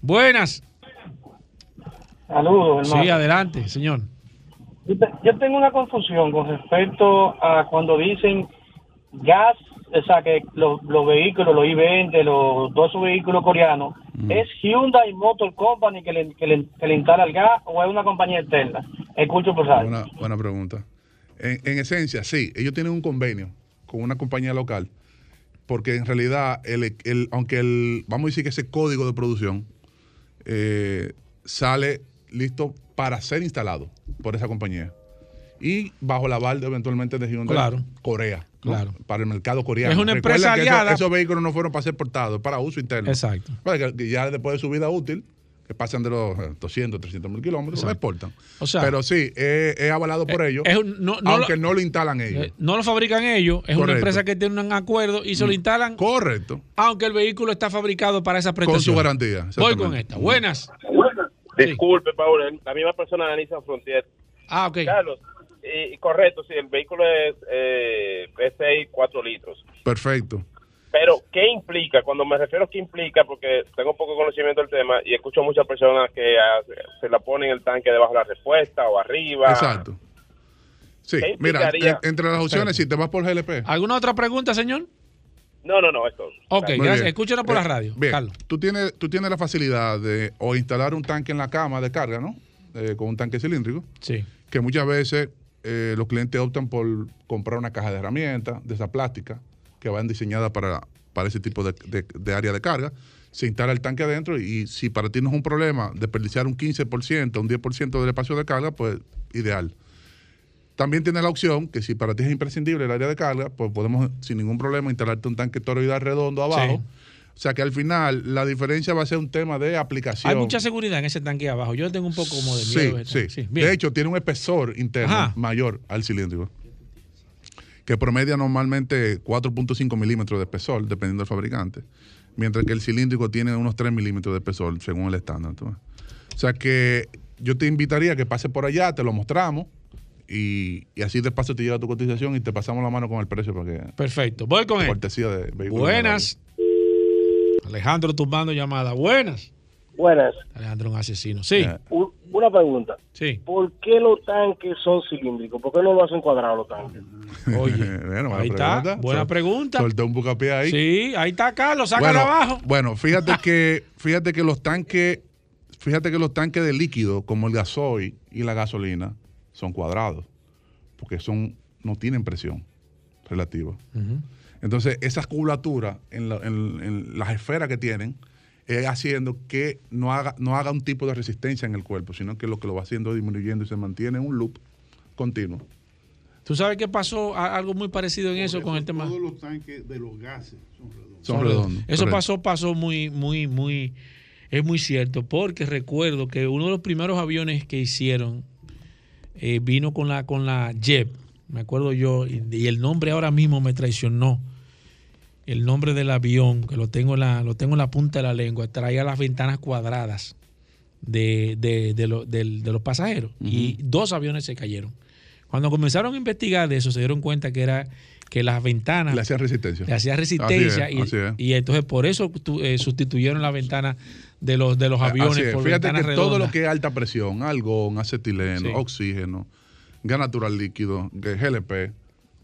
Buenas. Saludos, hermano. Sí, adelante, señor. Yo tengo una confusión con respecto a cuando dicen gas, o sea, que los, vehículos, los I-20, los dos vehículos coreanos, mm. ¿es Hyundai Motor Company que le, que, le, que le instala el gas o es una compañía externa? Escucho por saber. Buena, buena pregunta. En, en, esencia, sí, ellos tienen un convenio con una compañía local, porque en realidad, el, el, aunque el, vamos a decir que ese código de producción eh, sale listo para ser instalado por esa compañía. Y bajo la balde eventualmente de Hyundai Corea. Claro. Para el mercado coreano. Es una empresa aliada. Esos, vehículos no fueron para ser portados, para uso interno. Exacto. que ya después de su vida útil, que pasan de los 200, 300 mil kilómetros, lo exportan. O sea, Pero sí, es, avalado por eh, ellos, aunque no lo instalan ellos. Eh, no lo fabrican ellos, es una empresa que tiene un acuerdo y se lo mm. instalan. Correcto. Aunque el vehículo está fabricado para esa prestación. Con su garantía. Voy con esta. Buenas. Disculpe, Paul, la misma persona de Nissan Frontier. Ah, ok. Carlos, correcto, sí, el vehículo es eh, V6 4 litros. Perfecto. Pero, ¿qué implica? Cuando me refiero a qué implica, porque tengo poco conocimiento del tema y escucho muchas personas que ah, se la ponen el tanque debajo de la respuesta o arriba. Exacto. Sí, mira, entre las opciones, si te vas por GLP. ¿Alguna otra pregunta, señor? No, no, no, esto. Ok, gracias. Escúchanos por la radio. Bien. Carlos. Tú tienes, tú tienes la facilidad de o instalar un tanque en la cama de carga, ¿no? Eh, con un tanque cilíndrico. Sí. Que muchas veces eh, los clientes optan por comprar una caja de herramientas de esa plástica que van diseñadas para, para ese tipo de, área de carga. Se instala el tanque adentro y, si para ti no es un problema desperdiciar un 15%, un 10% del espacio de carga, pues ideal. También tiene la opción que si para ti es imprescindible el área de carga, pues podemos sin ningún problema instalarte un tanque toroidal redondo abajo. O sea que al final la diferencia va a ser un tema de aplicación. Hay mucha seguridad en ese tanque abajo. Yo tengo un poco como de miedo. Sí, sí. de hecho, tiene un espesor interno mayor al cilíndrico. Que promedia normalmente 4.5 milímetros de espesor, dependiendo del fabricante. Mientras que el cilíndrico tiene unos 3 milímetros de espesor, según el estándar. O sea que yo te invitaría a que pase por allá, te lo mostramos. Y, así de paso te lleva tu cotización y te pasamos la mano con el precio para que. Perfecto. Voy con él. Cortesía de Buenas. Alejandro tumbando llamada. Buenas. Buenas. Alejandro, un asesino. Sí. Una pregunta. Sí. ¿Por qué los tanques son cilíndricos? ¿Por qué no lo hacen cuadrados los tanques? Oye, bueno, ahí está. Buena pregunta. Solté un bucapié ahí. Sí, ahí está Carlos, sácalo abajo. Bueno, fíjate que, fíjate que los tanques, fíjate que los tanques de líquido, como el gasoil y la gasolina, son cuadrados. Porque son, no tienen presión relativa. Entonces, esas curvaturas en, las esferas que tienen es haciendo que no haga, no haga un tipo de resistencia en el cuerpo, sino que lo que lo va haciendo es disminuyendo y se mantiene en un loop continuo. ¿Tú sabes qué pasó? Algo muy parecido en eso, con el tema. Todos los tanques de los gases son redondos. Son redondos. Eso pasó, pasó muy, muy, muy. Es muy cierto, porque recuerdo que uno de los primeros aviones que hicieron eh, vino con la, con la JEP, me acuerdo yo, y, el nombre ahora mismo me traicionó. El nombre del avión, que lo tengo en la, lo tengo en la punta de la lengua, traía las ventanas cuadradas de, de, los pasajeros y dos aviones se cayeron. Cuando comenzaron a investigar de eso, se dieron cuenta que era que las ventanas le hacían resistencia. Le hacían resistencia y, entonces por eso eh, sustituyeron las ventanas de los de los aviones por Fíjate que todo lo que es alta presión, algodón, acetileno, oxígeno, gas natural líquido, GLP,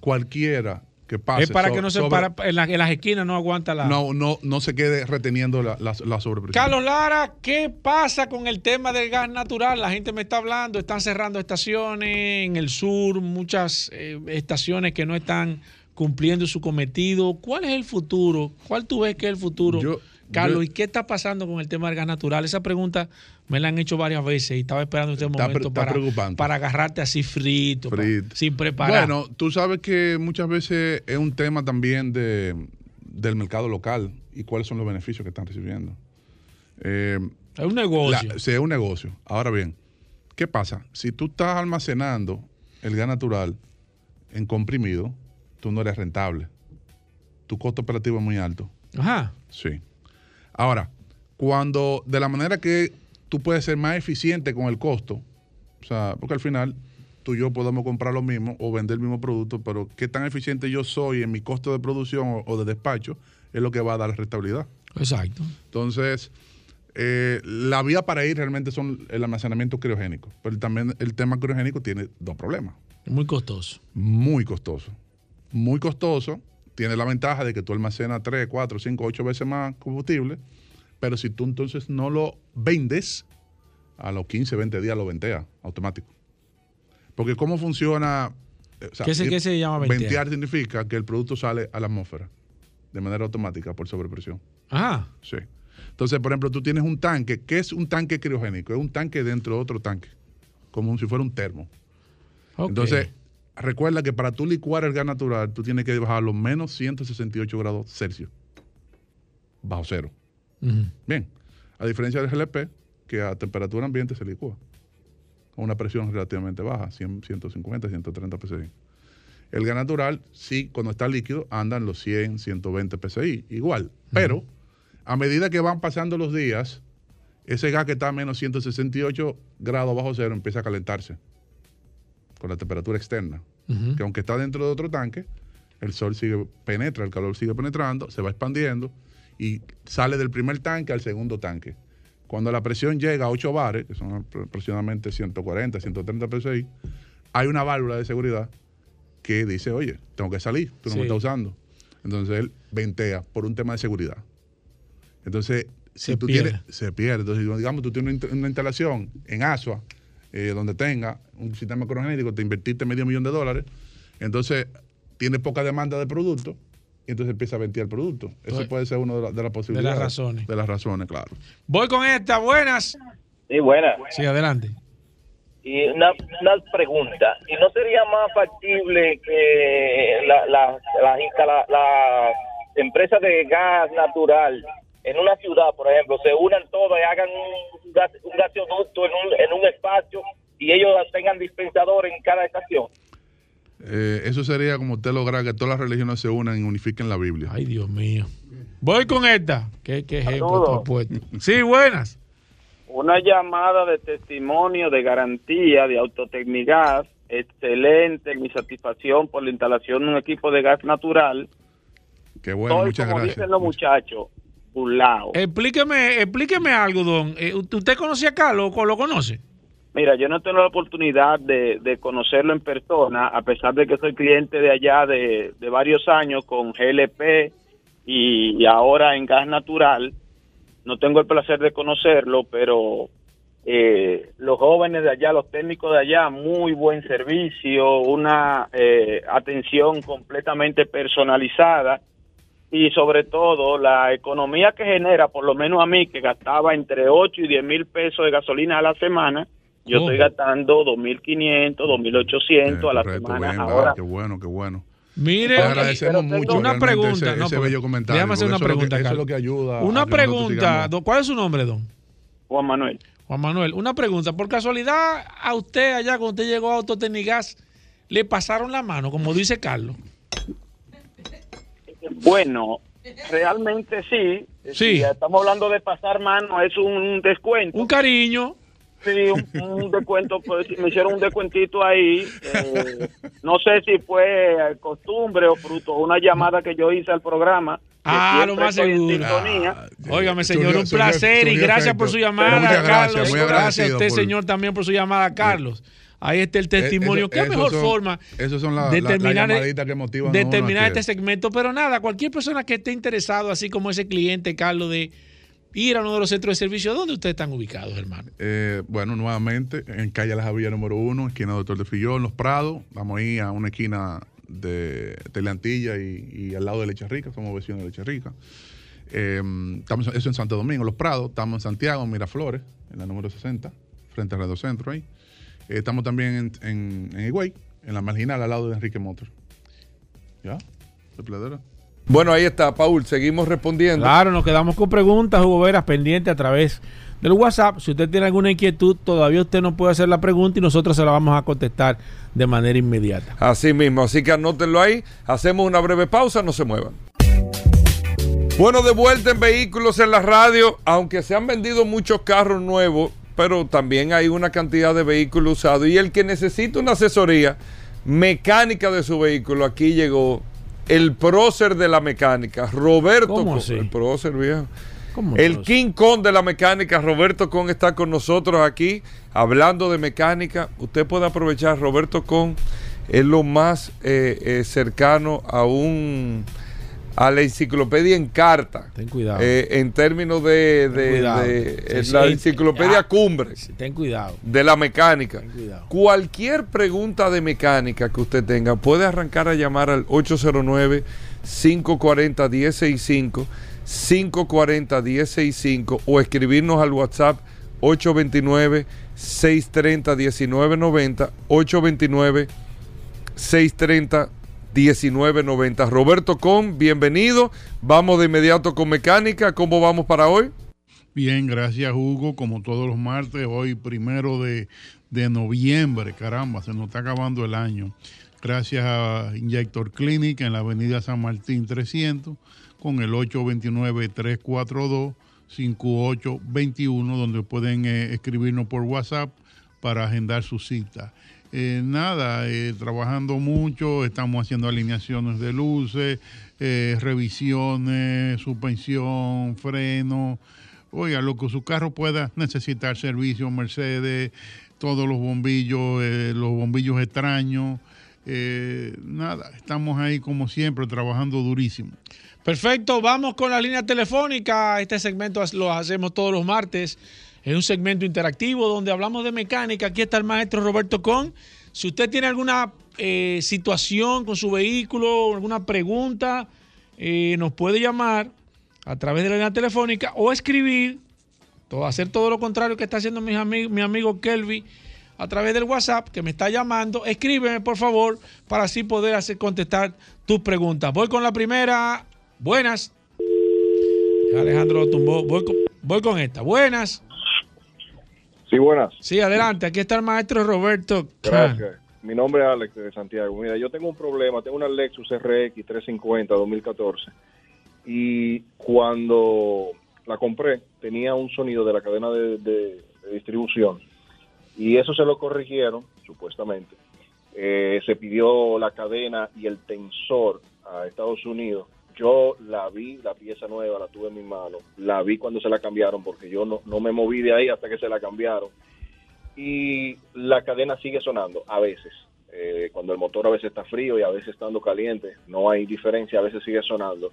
cualquiera que pase. Es para que no se para, en, las esquinas no aguanta la. No, no, no se quede reteniendo la, la, sobrepresión. Carlos Lara, ¿qué pasa con el tema del gas natural? La gente me está hablando, están cerrando estaciones en el sur, muchas eh, estaciones que no están cumpliendo su cometido. ¿Cuál es el futuro? ¿Cuál tú ves que es el futuro Carlos, ¿y qué está pasando con el tema del gas natural? Esa pregunta me la han hecho varias veces y estaba esperando este momento para, para agarrarte así frito, sin preparar. Bueno, tú sabes que muchas veces es un tema también de, del mercado local y cuáles son los beneficios que están recibiendo. Eh, es un negocio. sí, es un negocio. Ahora bien, ¿qué pasa? Si tú estás almacenando el gas natural en comprimido, tú no eres rentable. Tu costo operativo es muy alto. Ajá. Sí. Ahora, cuando de la manera que tú puedes ser más eficiente con el costo, o sea, porque al final tú y yo podemos comprar lo mismo o vender el mismo producto, pero qué tan eficiente yo soy en mi costo de producción o, de despacho es lo que va a dar rentabilidad. Exacto. Entonces, eh, la vía para ir realmente son el almacenamiento criogénico, pero también el tema criogénico tiene dos problemas. Muy costoso. Muy costoso. Muy costoso. Tiene la ventaja de que tú almacenas 3, 4, 5, 8 veces más combustible, pero si tú entonces no lo vendes, a los 15, 20 días lo ventea automático. Porque cómo funciona... Eh, ¿Qué, se, llama ventear? Ventear significa que el producto sale a la atmósfera de manera automática por sobrepresión. Ah. Sí. Entonces, por ejemplo, tú tienes un tanque. ¿Qué es un tanque criogénico? Es un tanque dentro de otro tanque, como si fuera un termo. Entonces, recuerda que para tú licuar el gas natural, tú tienes que bajar los menos 168 grados Celsius, bajo cero. Bien, a diferencia del GLP, que a temperatura ambiente se licúa, a una presión relativamente baja, 100, 150, 130 psi. El gas natural, sí, cuando está líquido, anda en los 100, 120 psi, igual. Pero a medida que van pasando los días, ese gas que está a menos 168 grados bajo cero empieza a calentarse con la temperatura externa. Que aunque está dentro de otro tanque, el sol sigue, penetra, el calor sigue penetrando, se va expandiendo y sale del primer tanque al segundo tanque. Cuando la presión llega a 8 bares, que son aproximadamente 140, 130 psi, hay una válvula de seguridad que dice, oye, tengo que salir, tú no me estás usando. Entonces él ventea por un tema de seguridad. Entonces, si se tú pierde. tienes, se pierde. Entonces, digamos, tú tienes una, instalación en Asua, eh, donde tenga un sistema cronogenético, te invertiste medio millón de dólares, entonces tiene poca demanda de producto y entonces empieza a ventir el producto. Eso pues, puede ser una de, las posibilidades. De las razones. De las razones, claro. Voy con esta, buenas. Sí, buenas. Sí, adelante. Y una, una, pregunta, ¿y no sería más factible que las la, la, la, empresas de gas natural en una ciudad, por ejemplo, se unan todas y hagan un, gas, un gasoducto en un, en un espacio y ellos tengan dispensador en cada estación. Eh, eso sería como usted logra que todas las religiones se unan y unifiquen la Biblia. Ay, Dios mío. Voy con esta. ¿Qué, qué ejemplo Sí, buenas. Una llamada de testimonio de garantía de Autotecnigas. Excelente, mi satisfacción por la instalación de un equipo de gas natural. Qué bueno, muchas como gracias. Dicen los muchachos, lado. Explíqueme, explíqueme algo, don. Eh, ¿Usted conocía a Carlos o lo conoce? Mira, yo no tengo la oportunidad de, conocerlo en persona, a pesar de que soy cliente de allá de, varios años con GLP y, ahora en gas natural. No tengo el placer de conocerlo, pero eh, los jóvenes de allá, los técnicos de allá, muy buen servicio, una eh, atención completamente personalizada y sobre todo la economía que genera, por lo menos a mí, que gastaba entre 8 y 10 mil pesos de gasolina a la semana, yo estoy gastando 2.500, 2.800 eh, a la semana ahora. Qué bueno, qué bueno. Mire, agradecemos mucho una pregunta. Ese, ese bello comentario. Déjame hacer una pregunta, Eso es lo que ayuda. Una pregunta. ¿Cuál es su nombre, don? Juan Manuel. Juan Manuel, una pregunta. Por casualidad, a usted allá, cuando usted llegó a Autotecnigas, le pasaron la mano, como dice Carlos. Bueno, realmente sí. Sí. Si estamos hablando de pasar mano, es un descuento. Un cariño. Sí, un, descuento, pues me hicieron un descuentito ahí. Eh, no sé si fue costumbre o fruto una llamada que yo hice al programa. Ah, lo más seguro. Ah, Óigame, señor, un placer y gracias por su llamada, Carlos. Gracias, a usted, señor, también por su llamada, Carlos. Ahí está el eh, testimonio. ¿Qué mejor forma de terminar, de terminar este segmento? Pero nada, cualquier persona que esté interesado, así como ese cliente, Carlos, de ir a uno de los centros de servicio, ¿dónde ustedes están ubicados, hermano? Eh, bueno, nuevamente, en calle La Javilla número uno, esquina Doctor de Fillón, Los Prados. Vamos a ir a una esquina de Teleantilla y, y al lado de Leche Rica, somos vecinos de Leche Rica. Em, estamos eso en Santo Domingo, Los Prados, estamos en Santiago, en Miraflores, en la número 60, frente al Radio Centro ahí. Eh, estamos también en, en, en Higüey, en la marginal, al lado de Enrique Motor. ¿Ya? ¿De pladera? Bueno, ahí está, Paul. Seguimos respondiendo. Claro, nos quedamos con preguntas, Hugo Veras, pendiente a través del WhatsApp. Si usted tiene alguna inquietud, todavía usted no puede hacer la pregunta y nosotros se la vamos a contestar de manera inmediata. Así mismo, así que anótenlo ahí. Hacemos una breve pausa, no se muevan. Bueno, de vuelta en vehículos en la radio, aunque se han vendido muchos carros nuevos, pero también hay una cantidad de vehículos usados. Y el que necesita una asesoría mecánica de su vehículo, aquí llegó el prócer de la mecánica, Roberto. ¿Cómo así? El prócer, viejo. ¿Cómo El prócer? King Kong de la mecánica, Roberto Con está con nosotros aquí hablando de mecánica. Usted puede aprovechar, Roberto Con es lo más eh, eh, cercano a un a la enciclopedia en carta. Ten cuidado. Eh, en términos de, de- de- Sí, eh, sí, la sí. enciclopedia Ah, cumbre Ten cuidado. de la mecánica. cuidado. Cualquier pregunta de mecánica que usted tenga, puede arrancar a llamar al 809-540-1065, 540-1065 o escribirnos al WhatsApp 829-630-1990, 829-630-1990. Roberto Con, bienvenido. Vamos de inmediato con mecánica. ¿Cómo vamos para hoy? Bien, gracias Hugo, como todos los martes, hoy primero de, de noviembre, caramba, se nos está acabando el año. Gracias a Injector Clinic en la avenida San Martín 300 con el 829-342-5821 donde pueden eh, escribirnos por WhatsApp para agendar su cita. Eh, nada, eh, trabajando mucho, estamos haciendo alineaciones de luces, eh, revisiones, suspensión, freno, Oiga, lo que su carro pueda necesitar, servicio, Mercedes, todos los bombillos, eh, los bombillos extraños. nada, estamos ahí como siempre trabajando durísimo. Perfecto, vamos con la línea telefónica. Este segmento lo hacemos todos los martes. Es un segmento interactivo donde hablamos de mecánica. Aquí está el maestro Roberto Con. Si usted tiene alguna eh, situación con su vehículo, alguna pregunta, eh, nos puede llamar a través de la línea telefónica o escribir, todo, hacer todo lo contrario que está haciendo mi, ami- mi amigo Kelvin a través del WhatsApp que me está llamando. Escríbeme, por favor, para así poder hacer contestar tus preguntas. Voy con la primera. Buenas. Alejandro lo tumbó. Voy con esta. Buenas. Sí, buenas. Sí, adelante. Aquí está el maestro Roberto. Gracias. Mi nombre es Alex de Santiago. Mira, yo tengo un problema. Tengo una Lexus RX 350 2014. Y cuando la compré, tenía un sonido de la cadena de, de- de distribución. Y eso se lo corrigieron, supuestamente. Eh, se pidió la cadena y el tensor a Estados Unidos. Yo la vi, la pieza nueva, la tuve en mi mano. La vi cuando se la cambiaron, porque yo no, no me moví de ahí hasta que se la cambiaron y la cadena sigue sonando a veces. Eh, cuando el motor a veces está frío y a veces estando caliente, no hay diferencia, a veces sigue sonando.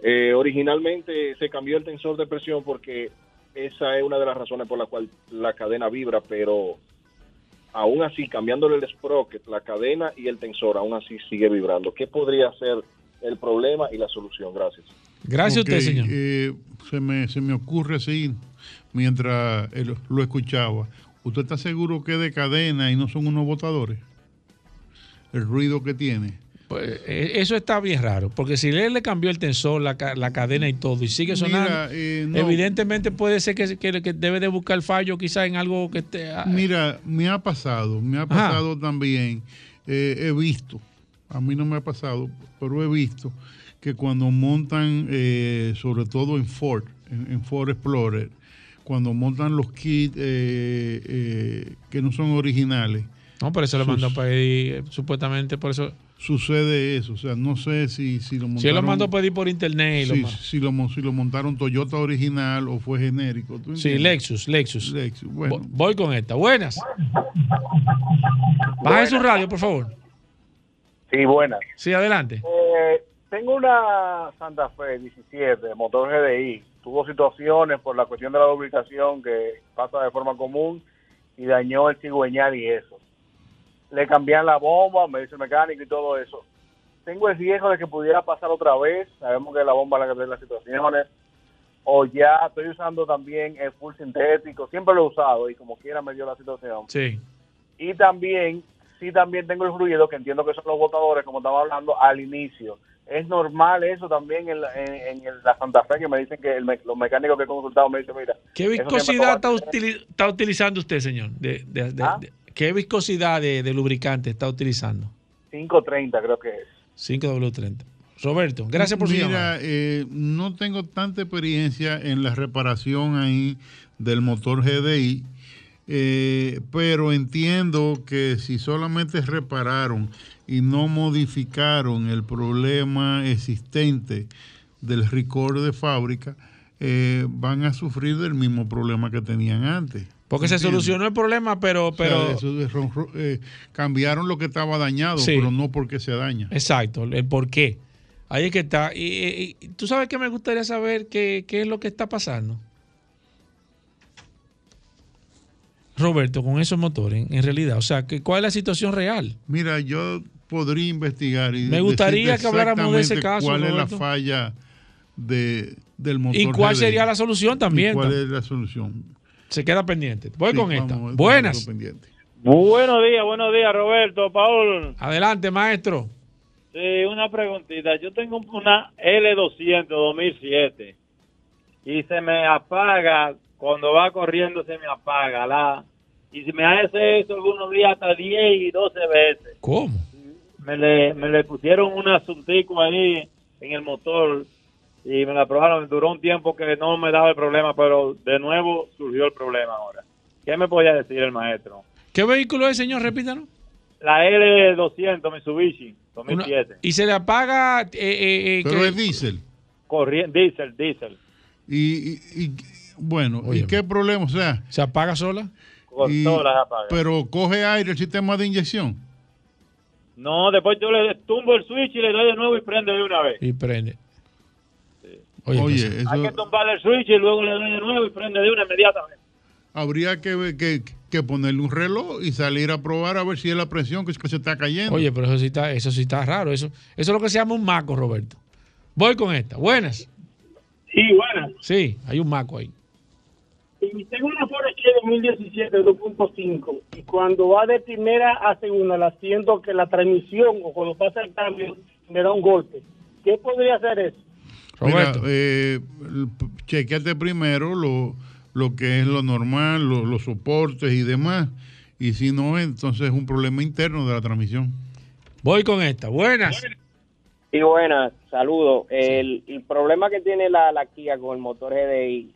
Eh, originalmente se cambió el tensor de presión porque esa es una de las razones por la cual la cadena vibra, pero aún así, cambiándole el sprocket, la cadena y el tensor, aún así sigue vibrando. ¿Qué podría ser el problema y la solución? Gracias. Gracias a usted, señor. eh, se, me, se me ocurre así, mientras lo- escuchaba. ¿Usted está seguro que es de cadena y no son unos botadores? El ruido que tiene. Pues, eh, eso está bien raro, porque si él le cambió el tensor, la, ca- la cadena y todo, y sigue sonando, Mira, eh, no. evidentemente puede ser que, que- que debe de buscar fallo quizá en algo que esté... ah, Mira, me ha pasado, me ha pasado también, eh, he visto, a mí no me ha pasado, pero he visto que cuando montan, eh, sobre todo en Ford, en, en Ford Explorer, cuando montan los kits eh, eh, que no son originales. No, por eso sus- mandó a pedir, supuestamente, por eso... Sucede eso, o sea, no sé si, si lo montaron. Si él lo mandó a pedir por internet y lo si, lo, si lo montaron Toyota original o fue genérico. ¿tú Sí? Lexus, Lexus. Lexus, bueno. Vo- Voy con esta. Buenas. Baje su radio, por favor. Sí, buenas. Sí, adelante. Eh, tengo una Santa Fe 17, motor GDI. Tuvo situaciones por la cuestión de la lubricación que pasa de forma común y dañó el cigüeñal y eso. Le cambian la bomba, me dice el mecánico y todo eso. tengo el riesgo de que pudiera pasar otra vez. Sabemos que la bomba es la que tiene las situaciones. O ya estoy usando también el full sintético. Siempre lo he usado y como quiera me dio la situación. Sí. Y también, sí, también tengo el ruido, que entiendo que son los botadores, como estaba hablando al inicio. Es normal eso también en la, en, en la Santa Fe, que me dicen que el me- los mecánicos que he consultado me dicen, mira... ¿Qué viscosidad está, utili- está utilizando usted, señor? De, de- de- ¿Ah? de- ¿Qué viscosidad de, de lubricante está utilizando? 530 creo que es. 5W30. Roberto, gracias por su Mira, llamada. eh, no tengo tanta experiencia en la reparación ahí del motor GDI, eh, pero entiendo que si solamente repararon y no modificaron el problema existente del record de fábrica, eh, van a sufrir del mismo problema que tenían antes. Porque se solucionó el problema, pero... O sea, pero eso eh, cambiaron lo que estaba dañado, Sí. pero no porque se daña. Exacto, el por qué. Ahí es que está. Y, y- y tú sabes que me gustaría saber qué, qué es lo que está pasando. Roberto, con esos motores, en realidad, o sea, que, ¿cuál es la situación real? Mira, yo podría investigar y Me gustaría que habláramos de ese caso, ¿Cuál es la falla de, del motor? ¿Y cuál sería la solución también? ¿Y ¿Cuál es la solución? Se queda pendiente. Voy Sí, con vamos, esta. Buenas. Buenos días, buenos días, Roberto, Paul. Adelante, maestro. Sí, una preguntita. Yo tengo una L200 2007 y se me apaga, cuando va corriendo se me apaga. la Y si me hace eso algunos días hasta 10 y 12 veces. ¿Cómo? Me le, me le pusieron un asuntico ahí en el motor y me la probaron. Duró un tiempo que no me daba el problema, pero de nuevo surgió el problema ahora. ¿Qué me podía decir el maestro? ¿Qué vehículo es, señor? Repítanos. La L200 Mitsubishi Una- 2007. y se le apaga. eh, eh, eh, Pero que- es diésel. Corriente, diésel, diésel. Y, y- y- bueno. ¿y qué problema? O sea, ¿Se apaga sola? Con y- todas las apaga. pero coge aire el sistema de inyección. No, después yo le tumbo el switch y le doy de nuevo y prende de una vez. Y prende. Oye, eso Hay que tumbar el switch y luego le doy de nuevo y prende de una inmediatamente. habría que, ver- que, que ponerle un reloj y salir a probar a ver si es la presión que, que se está cayendo. Oye, pero eso sí está, eso sí está raro. Eso, eso es lo que se llama un maco, Roberto. Voy con esta. Buenas. Sí, buenas. Sí, hay un maco ahí. Y tengo una Ford Escape 2017 2.5 y cuando va de primera a segunda la siento que la transmisión o cuando pasa el cambio me da un golpe. ¿Qué podría hacer eso? Mira, eh, chequeate primero lo, lo que es lo normal, lo- los soportes y demás. Y si no, entonces es un problema interno de la transmisión. Voy con esta. Buenas. Sí, buenas, saludos. El, el problema que tiene la, la Kia con el motor GDI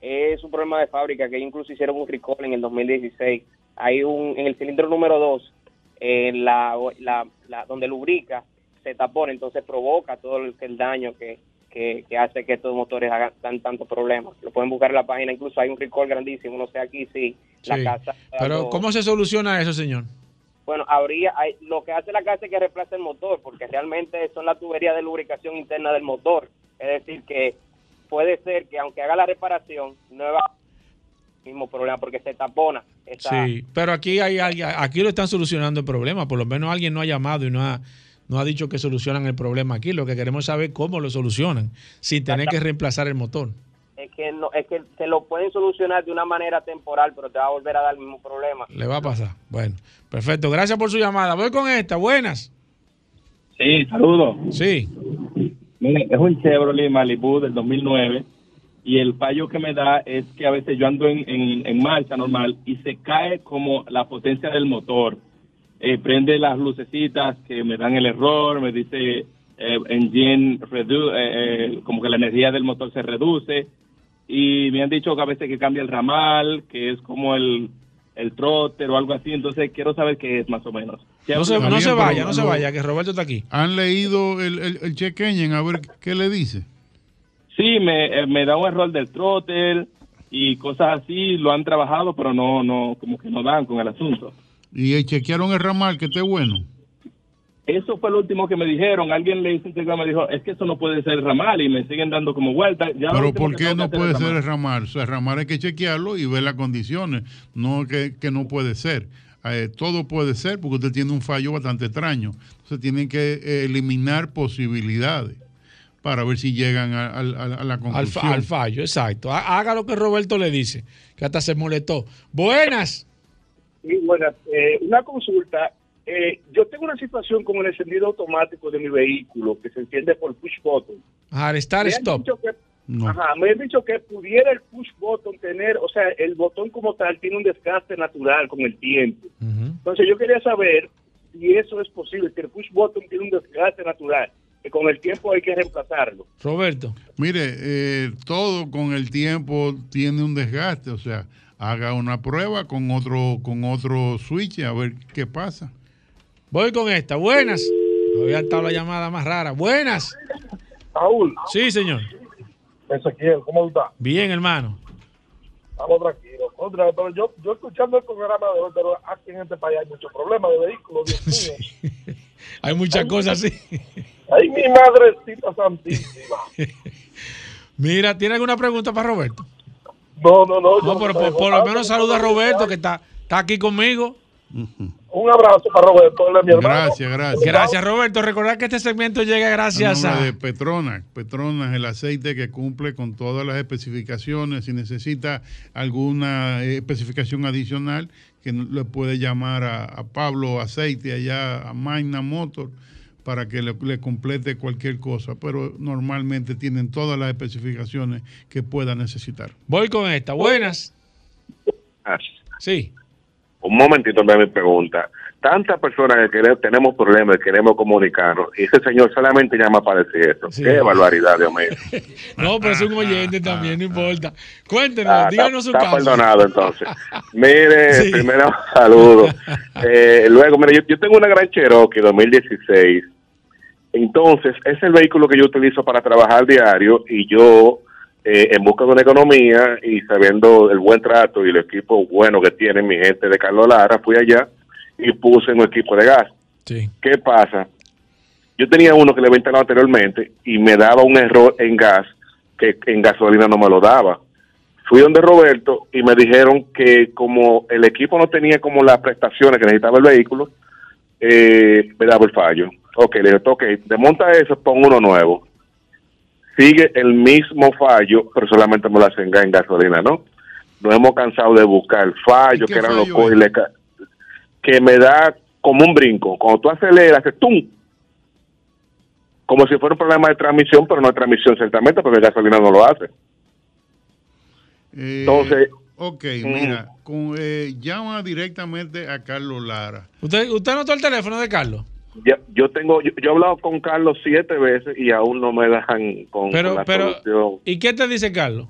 es un problema de fábrica que incluso hicieron un recall en el 2016. Hay un, en el cilindro número 2, en la, la, la- donde lubrica, se tapona, entonces provoca todo el, el daño que, que, que hace que estos motores hagan tan, tantos problemas. Lo pueden buscar en la página, incluso hay un recall grandísimo, no sé aquí si la casa... Pero, lo- ¿cómo se soluciona eso, señor? bueno, habría, hay- lo que hace la casa es que reemplaza el motor, porque realmente son las tuberías de lubricación interna del motor. Es decir, que puede ser que aunque haga la reparación, no va el mismo problema, porque se tapona. esa- Sí, pero aquí hay alguien, aquí lo están solucionando el problema. Por lo menos alguien no ha llamado y no ha, no ha dicho que solucionan el problema aquí. Lo que queremos es saber cómo lo solucionan, sin tener que reemplazar el motor. Es que, no, es que se lo pueden solucionar de una manera temporal, pero te va a volver a dar el mismo problema. Le va a pasar. Bueno, perfecto. Gracias por su llamada. Voy con esta. Buenas. Sí, saludos. Sí. Es un Chevrolet Malibu del 2009 y el fallo que me da es que a veces yo ando en marcha normal y se cae como la potencia del motor. Eh, prende las lucecitas que me dan el error, me dice eh, engine redu- eh, eh, como que la energía del motor se reduce y me han dicho que a veces que cambia el ramal, que es como el, el trotter o algo así, entonces quiero saber qué es más o menos. No se, no se vaya, no se vaya, que Roberto está aquí. ¿Han leído el, el, el check engine a ver qué le dice? Sí, me, eh, me da un error del trotter y cosas así, lo han trabajado, pero no, no, como que no dan con el asunto. Y eh, chequearon el ramal que esté bueno. Eso fue lo último que me dijeron. Alguien le hizo un me dijo, es que eso no puede ser ramal y me siguen dando como vuelta. Ya lo Pero ¿por qué no puede ser ramal. el ramal? O sea, el ramal hay que chequearlo y ver las condiciones, no que, que no puede ser. Eh, todo puede ser porque usted tiene un fallo bastante extraño. Entonces tienen que eh, eliminar posibilidades para ver si llegan a, la conclusión. Al, fallo, exacto. Haga lo que Roberto le dice, que hasta se molestó. Buenas. Sí, buenas. Eh, una consulta. yo tengo una situación con el encendido automático de mi vehículo que se enciende por push button. Ah, estar stop. Ajá, me han dicho que pudiera el push button tener, o sea, el botón como tal tiene un desgaste natural con el tiempo. Entonces yo quería saber si eso es posible, que el push button tiene un desgaste natural, que con el tiempo hay que reemplazarlo. Roberto. Mire, eh, todo con el tiempo tiene un desgaste, o sea, haga una prueba con otro, con otro switch a ver qué pasa. Voy con esta, buenas. Voy a estar la llamada más rara. Buenas. Paul. Sí, señor. Ezequiel, ¿cómo está? Bien, hermano. Estamos tranquilos. Contra, pero yo, yo escuchando el programa de hoy, pero aquí en este país hay muchos problemas de vehículos, Dios mío. hay muchas cosas así. Ay, mi madrecita santísima. Mira, ¿tiene alguna pregunta para Roberto? No, no, no. No, pero por, lo menos saluda a Roberto, que está, está aquí conmigo. Un abrazo para Roberto, mi hermano. Gracias, gracias. Gracias, Roberto. Recordar que este segmento llega gracias a. De Petronas. Petronas, el aceite que cumple con todas las especificaciones. Si necesita alguna especificación adicional, que le puede llamar a, Pablo Aceite allá a Magna Motor para que le, le, complete cualquier cosa, pero normalmente tienen todas las especificaciones que pueda necesitar. Voy con esta. Buenas. Sí un momentito me pregunta. Tantas personas que tenemos problemas y queremos comunicarnos, y ese señor solamente llama para decir eso. Qué barbaridad, Dios mío. no, pero es un oyente también, no importa. Cuéntenos, ah, díganos su está perdonado entonces. Mire, primero saludo. Eh, luego, mire, yo, yo tengo una gran Cherokee 2016. Entonces, es el vehículo que yo utilizo para trabajar diario y yo eh, en busca de una economía y sabiendo el buen trato y el equipo bueno que tiene mi gente de Carlos Lara, fui allá y puse un equipo de gas. ¿Qué pasa? Yo tenía uno que le había instalado anteriormente y me daba un error en gas que en gasolina no me lo daba. Fui donde Roberto y me dijeron que como el equipo no tenía como las prestaciones que necesitaba el vehículo, eh, me daba el fallo. Ok, le dije, ok, desmonta eso, pon uno nuevo sigue el mismo fallo, pero solamente me lo hacen en gasolina, ¿no? Nos hemos cansado de buscar fallo, que eran los coiles, que me da como un brinco. Cuando tú aceleras, hace ¡tum! Como si fuera un problema de transmisión, pero no de transmisión ciertamente, porque la gasolina no lo hace. Eh, Entonces... Ok, mm. mira, eh, llama directamente a Carlos Lara. ¿Usted, ¿Usted anotó el teléfono de Carlos? Yo tengo yo, he hablado con Carlos siete veces y aún no me dejan con, pero, la pero, ¿Y qué te dice Carlos?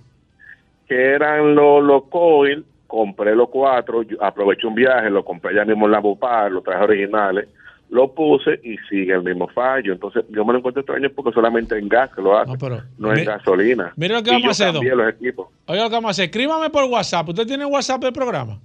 Que eran los, los coil, compré los cuatro, aproveché un viaje, lo compré ya mismo en la Bupar, los trajes originales, lo puse y sigue el mismo fallo. Entonces yo me lo encuentro extraño porque solamente en gas que lo hace, no, en gasolina. Mira lo que vamos a hacer, los equipos. Oiga lo que vamos a hacer, escríbame por WhatsApp. ¿Usted tiene WhatsApp del programa?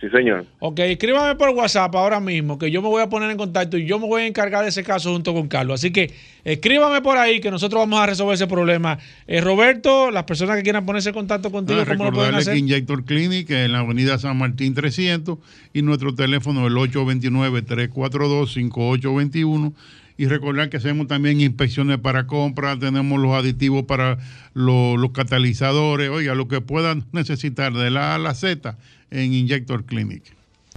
Sí, señor. Ok, escríbame por WhatsApp ahora mismo, que yo me voy a poner en contacto y yo me voy a encargar de ese caso junto con Carlos. Así que escríbame por ahí, que nosotros vamos a resolver ese problema. Eh, Roberto, las personas que quieran ponerse en contacto contigo, ah, ¿cómo lo pueden hacer? que Injector Clinic en la avenida San Martín 300 y nuestro teléfono el 829-342-5821 y recordar que hacemos también inspecciones para compra, tenemos los aditivos para los, los catalizadores, oiga, lo que puedan necesitar de la A a la Z en Injector Clinic.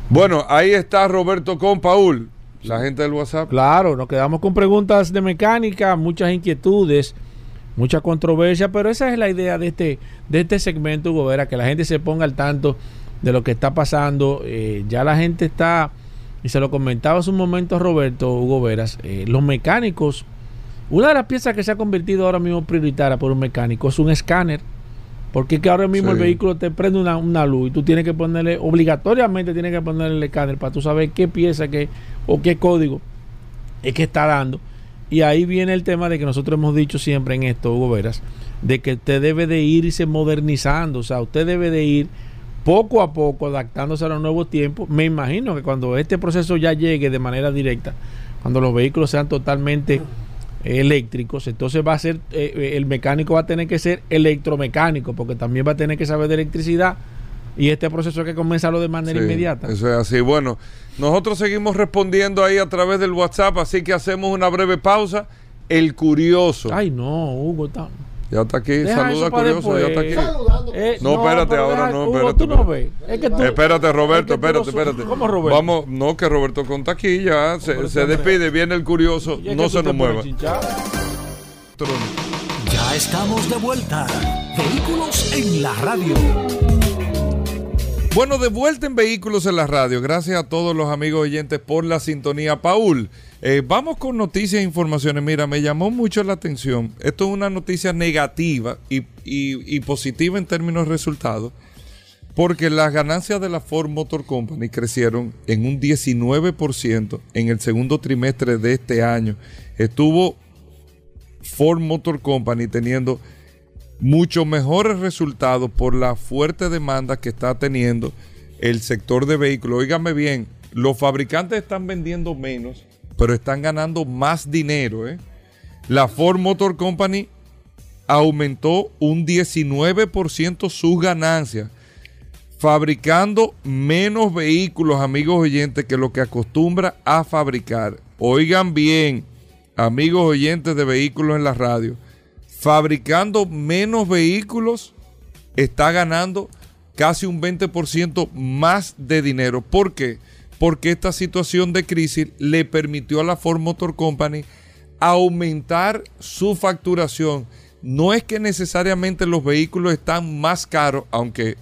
Bueno, ahí está Roberto con Paul, la gente del WhatsApp. Claro, nos quedamos con preguntas de mecánica, muchas inquietudes, mucha controversia, pero esa es la idea de este, de este segmento, Hugo Vera, que la gente se ponga al tanto de lo que está pasando. Eh, ya la gente está, y se lo comentaba hace un momento a Roberto Hugo Veras, eh, los mecánicos, una de las piezas que se ha convertido ahora mismo prioritaria por un mecánico es un escáner porque que ahora mismo el vehículo te prende una, luz y tú tienes que ponerle, obligatoriamente tienes que ponerle el escáner para tú saber qué pieza que, o qué código es que está dando. Y ahí viene el tema de que nosotros hemos dicho siempre en esto, Hugo Veras, de que usted debe de irse modernizando, o sea, usted debe de ir poco a poco adaptándose a los nuevos tiempos. Me imagino que cuando este proceso ya llegue de manera directa, cuando los vehículos sean totalmente eléctricos, entonces va a ser, eh, eh, el mecánico va a tener que ser electromecánico, porque también va a tener que saber de electricidad, Y este proceso hay que comenzarlo de manera inmediata. Eso es así. Bueno, nosotros seguimos respondiendo ahí a través del WhatsApp, así que hacemos una breve pausa. El curioso. Ay, no, Hugo, está. Ya está aquí, saluda curioso, ya está aquí. Eh, no, espérate, ahora no, Hugo, espérate. tú no ves. Es que tú- espérate, Roberto, es que tú espérate, espérate. ¿Cómo Roberto? Vamos, no, que Roberto conta aquí ya, se, se despide, viene el curioso, no se nos mueva. Ya estamos de vuelta. Vehículos en la radio. Bueno, de vuelta en Vehículos en la Radio. Gracias a todos los amigos oyentes por la sintonía. Paul, eh, vamos con noticias e informaciones. Mira, me llamó mucho la atención. Esto es una noticia negativa y, y- positiva en términos de resultados. Porque las ganancias de la Ford Motor Company crecieron en un 19% en el segundo trimestre de este año. Estuvo Ford Motor Company teniendo mucho mejores resultados por la fuerte demanda que está teniendo el sector de vehículos. Óigame bien, los fabricantes están vendiendo menos, pero están ganando más dinero. ¿eh? La Ford Motor Company aumentó un 19% sus ganancias, fabricando menos vehículos, amigos oyentes, que lo que acostumbra a fabricar. Oigan bien, amigos oyentes de vehículos en la radio fabricando menos vehículos, está ganando casi un 20% más de dinero. ¿Por qué? Porque esta situación de crisis le permitió a la Ford Motor Company aumentar su facturación. No es que necesariamente los vehículos están más caros, aunque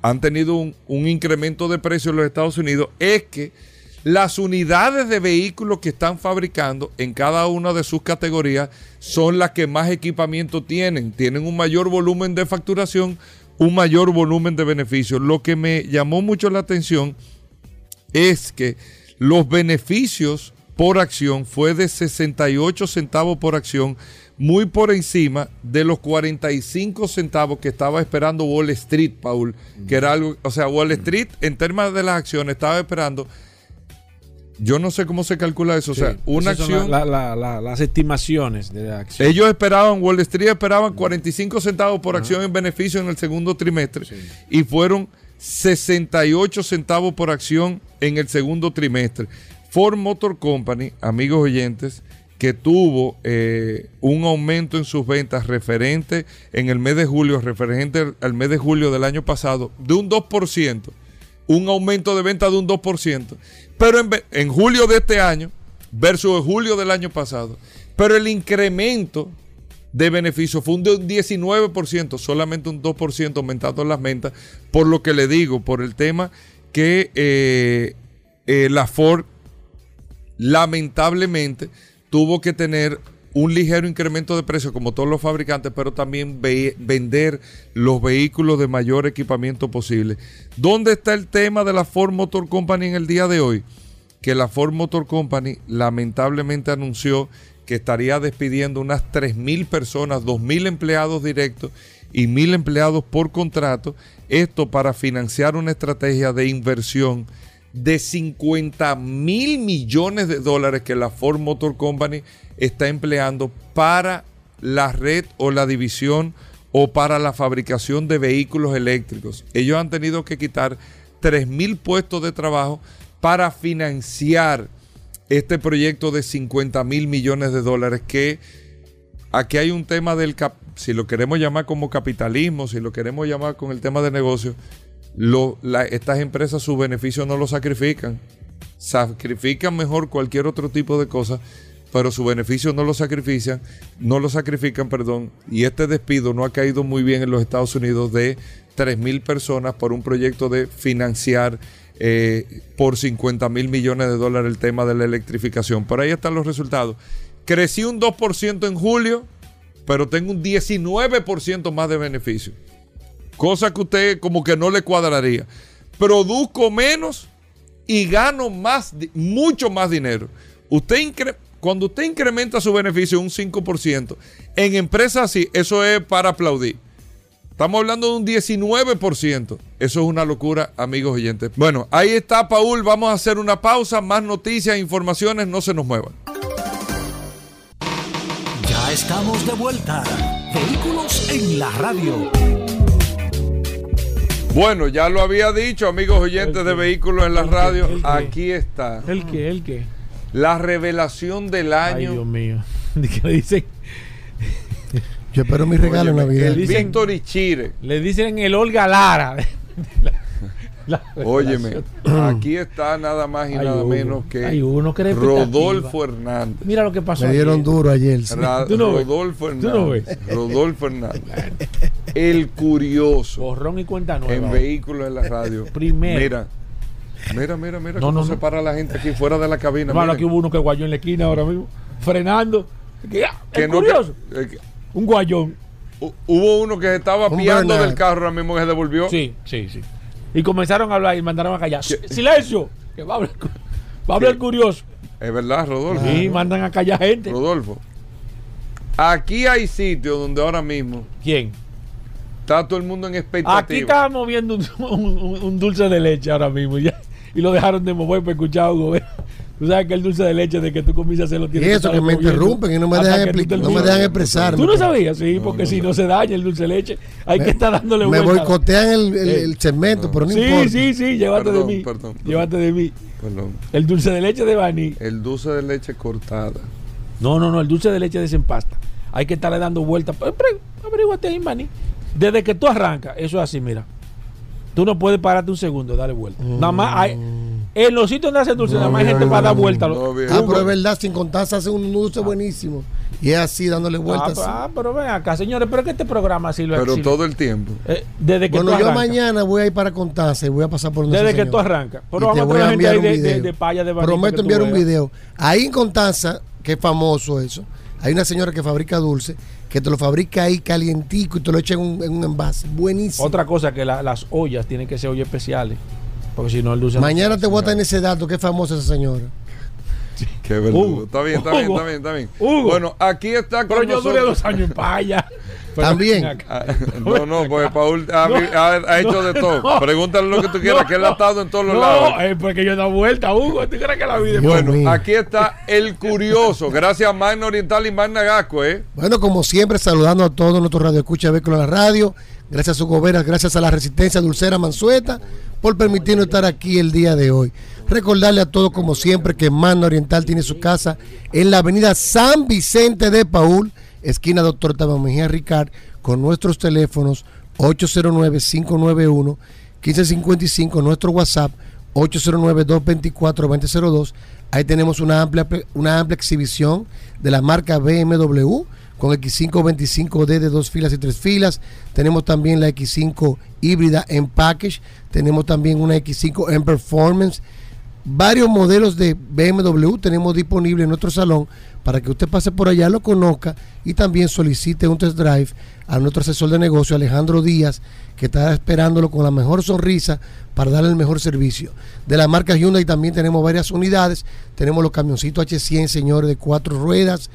han tenido un, un incremento de precio en los Estados Unidos, es que las unidades de vehículos que están fabricando en cada una de sus categorías son las que más equipamiento tienen. Tienen un mayor volumen de facturación, un mayor volumen de beneficios. Lo que me llamó mucho la atención es que los beneficios por acción fue de 68 centavos por acción, muy por encima de los 45 centavos que estaba esperando Wall Street, Paul, que era algo, o sea, Wall Street en términos de las acciones estaba esperando yo no sé cómo se calcula eso. Sí, o sea, una acción. la- la- la- las estimaciones de la acción. Ellos esperaban, Wall Street esperaban 45 centavos por acción en beneficio en el segundo trimestre y fueron 68 centavos por acción en el segundo trimestre. Ford Motor Company, amigos oyentes, que tuvo eh, un aumento en sus ventas referente en el mes de julio, referente al- mes de julio del año pasado, de un 2%, un aumento de venta de un 2%, pero en, en julio de este año versus julio del año pasado, pero el incremento de beneficio fue un de un 19%, solamente un 2% aumentando las ventas, por lo que le digo, por el tema que eh, eh, la Ford lamentablemente tuvo que tener un ligero incremento de precio como todos los fabricantes, pero también ve- vender los vehículos de mayor equipamiento posible. ¿Dónde está el tema de la Ford Motor Company en el día de hoy? Que la Ford Motor Company lamentablemente anunció que estaría despidiendo unas 3.000 personas, 2.000 empleados directos y 1.000 empleados por contrato, esto para financiar una estrategia de inversión de 50 mil millones de dólares que la Ford Motor Company está empleando para la red o la división o para la fabricación de vehículos eléctricos. Ellos han tenido que quitar 3 mil puestos de trabajo para financiar este proyecto de 50 mil millones de dólares que aquí hay un tema del, cap- si lo queremos llamar como capitalismo, si lo queremos llamar con el tema de negocio, lo- estas empresas sus beneficios no los sacrifican. Sacrifican mejor cualquier otro tipo de cosa, pero su beneficio no lo sacrifican, no lo sacrifican, perdón. Y este despido no ha caído muy bien en los Estados Unidos de 3 mil personas por un proyecto de financiar eh, por 50 mil millones de dólares el tema de la electrificación. Por ahí están los resultados. Crecí un 2% en julio, pero tengo un 19% más de beneficio. Cosa que usted como que no le cuadraría. Produzco menos y gano más, mucho más dinero. Usted cuando usted incrementa su beneficio un 5%, en empresas así, eso es para aplaudir. Estamos hablando de un 19%. Eso es una locura, amigos oyentes. Bueno, ahí está, Paul. Vamos a hacer una pausa. Más noticias e informaciones. No se nos muevan. Ya estamos de vuelta. Vehículos en la radio. Bueno, ya lo había dicho, amigos oyentes de vehículos en la radio. Aquí está. ¿El qué? ¿El qué? La revelación del año. Ay, Dios mío. ¿Qué dicen? Yo espero mi regalo en Navidad. El Víctor Ichire. Le dicen el Olga Lara. Óyeme, aquí está nada más y Hay nada uno. menos que uno Rodolfo Hernández. Mira lo que pasó. Me dieron ayer. duro ayer. sí. Ra- ¿Tú no ves? Rodolfo ¿Tú no Hernández. Rodolfo Hernández. El curioso Borrón y cuenta nueva. en vehículos en la radio. Primero. Mira. Mira, mira, mira No, cómo no, se no. para la gente aquí fuera de la cabina. Hermano, miren. aquí hubo uno que guayó en la esquina ahora mismo, frenando. Que, ah, Que es no- curioso. eh, que- Un guayón. hu- hubo uno que se estaba Un piando del carro ahora mismo que se devolvió. Sí, sí, sí. Y comenzaron a hablar y mandaron a callar. ¡Silencio! Que va a hablar, va a hablar el curioso. Es verdad, Rodolfo. Sí, mandan a callar gente. Rodolfo. Aquí hay sitios donde ahora mismo. ¿Quién? Está todo el mundo en expectativa. Aquí estábamos viendo un, un- un dulce de leche ahora mismo. ya, y lo dejaron de mover para escuchar a Hugo. Tú sabes que el dulce de leche de que tú comienzas a hacerlo Y tienes eso que me interrumpen y no me dejan, que tú expli- no me dejan expresarme. ¿Tú no sabías? Sí, porque si no se daña el dulce de leche, hay Me- que estar dándole Me vuelta. boicotean el, el- el segmento, pero no sí, importa. sí, sí, llévate Perdón, de mí. perdón, perdón. Llévate de mí. Perdón. El dulce de leche de Bani. El dulce de leche cortada. No, no, no, el dulce de leche desempasta. Hay que estarle dando vueltas. Averíguate ahí, Bani. Desde que tú arrancas, eso es así, mira. Tú no puedes pararte un segundo, darle vuelta. Nada más hay. En los sitios donde hacen dulce, nada más hay gente para dar vueltas. Ah, pero es verdad, sin contar se hace un dulce buenísimo. Y es así, dándole Ah, vueltas. pero- ah, pero ven acá, señores, pero es que este programa sirve Pero sirve- todo el tiempo. Eh, desde que bueno, tú yo mañana voy a ir para Contanza y voy a pasar por donde Desde que señor. tú arrancas. Pero Y vamos te a voy tener a gente enviar ahí un de, de, video. de paya de Prometo enviar un video. Ahí en Contanza, que es famoso eso, hay una señora que fabrica dulce, que te lo fabrica ahí calientico y te lo echa en un, en un envase. Buenísimo. Otra cosa que la- las ollas tienen que ser ollas especiales. Porque si no, el dulce. Mañana te voy a tener ese dato, que es famosa esa señora. Qué verdad. Hugo. Está bien, está bien, está bien, está bien. Hugo. Bueno, aquí está con Pero yo duré nosotros- dos años en paya. También. Ah, No, no, pues Paul ha, No, ha- ha hecho de todo. no. Pregúntale lo que tú quieras, No, que él ha estado en todos los no, lados. es porque yo he dado vuelta, Hugo. ¿Tú crees que la vida es Bueno, mío. aquí está el curioso. Gracias a Magna Oriental y Magna Gasco, ¿eh? Bueno, como siempre, saludando a todos nuestros radioescuchas de Vehículos la Radio. Gracias a su gobernas, gracias a la Resistencia Dulcera Mansueta por permitirnos estar aquí el día de hoy. Recordarle a todos, como siempre, que Magna Oriental tiene su casa en la avenida San Vicente de Paul, esquina Doctor Tama Mejía Ricard, con nuestros teléfonos 809-591-1555, nuestro WhatsApp 809-224-2002. Ahí tenemos una amplia, una amplia exhibición de la marca BMW con X525D de dos filas y tres filas. Tenemos también la X5 híbrida en package. Tenemos también una X5 en performance. Varios modelos de BMW tenemos disponibles en nuestro salón para que usted pase por allá, lo conozca y también solicite un test drive a nuestro asesor de negocio Alejandro Díaz, que está esperándolo con la mejor sonrisa para darle el mejor servicio. De la marca Hyundai también tenemos varias unidades. Tenemos los camioncitos H100, señores, de cuatro ruedas.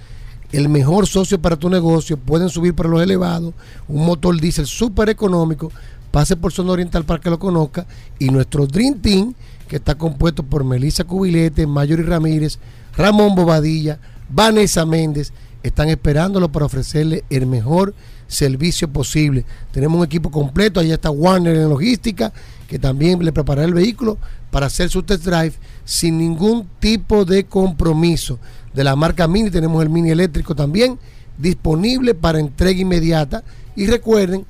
El mejor socio para tu negocio. Pueden subir para los elevados. Un motor diésel súper económico. Pase por Zona Oriental para que lo conozca. Y nuestro Dream Team, que está compuesto por Melissa Cubilete, Mayori Ramírez, Ramón Bobadilla, Vanessa Méndez, están esperándolo para ofrecerle el mejor servicio posible. Tenemos un equipo completo, allá está Warner en logística, que también le preparará el vehículo para hacer su test drive sin ningún tipo de compromiso. De la marca Mini tenemos el Mini eléctrico también disponible para entrega inmediata. Y recuerden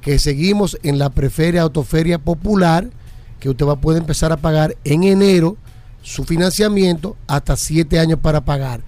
que seguimos en la Preferia Autoferia Popular, que usted va a poder empezar a pagar en enero su financiamiento hasta 7 años para pagar.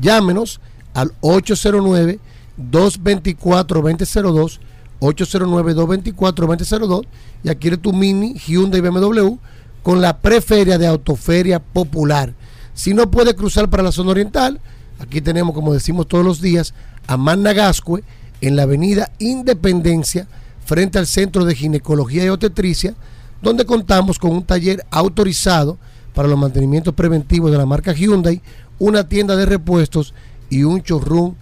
Llámenos al 809-224-2002, 809-224-2002 y adquiere tu Mini Hyundai BMW con la Preferia de Autoferia Popular. Si no puede cruzar para la zona oriental, aquí tenemos, como decimos todos los días, a Managascue en la avenida Independencia, frente al Centro de Ginecología y Obstetricia, donde contamos con un taller autorizado para los mantenimientos preventivos de la marca Hyundai, una tienda de repuestos y un showroom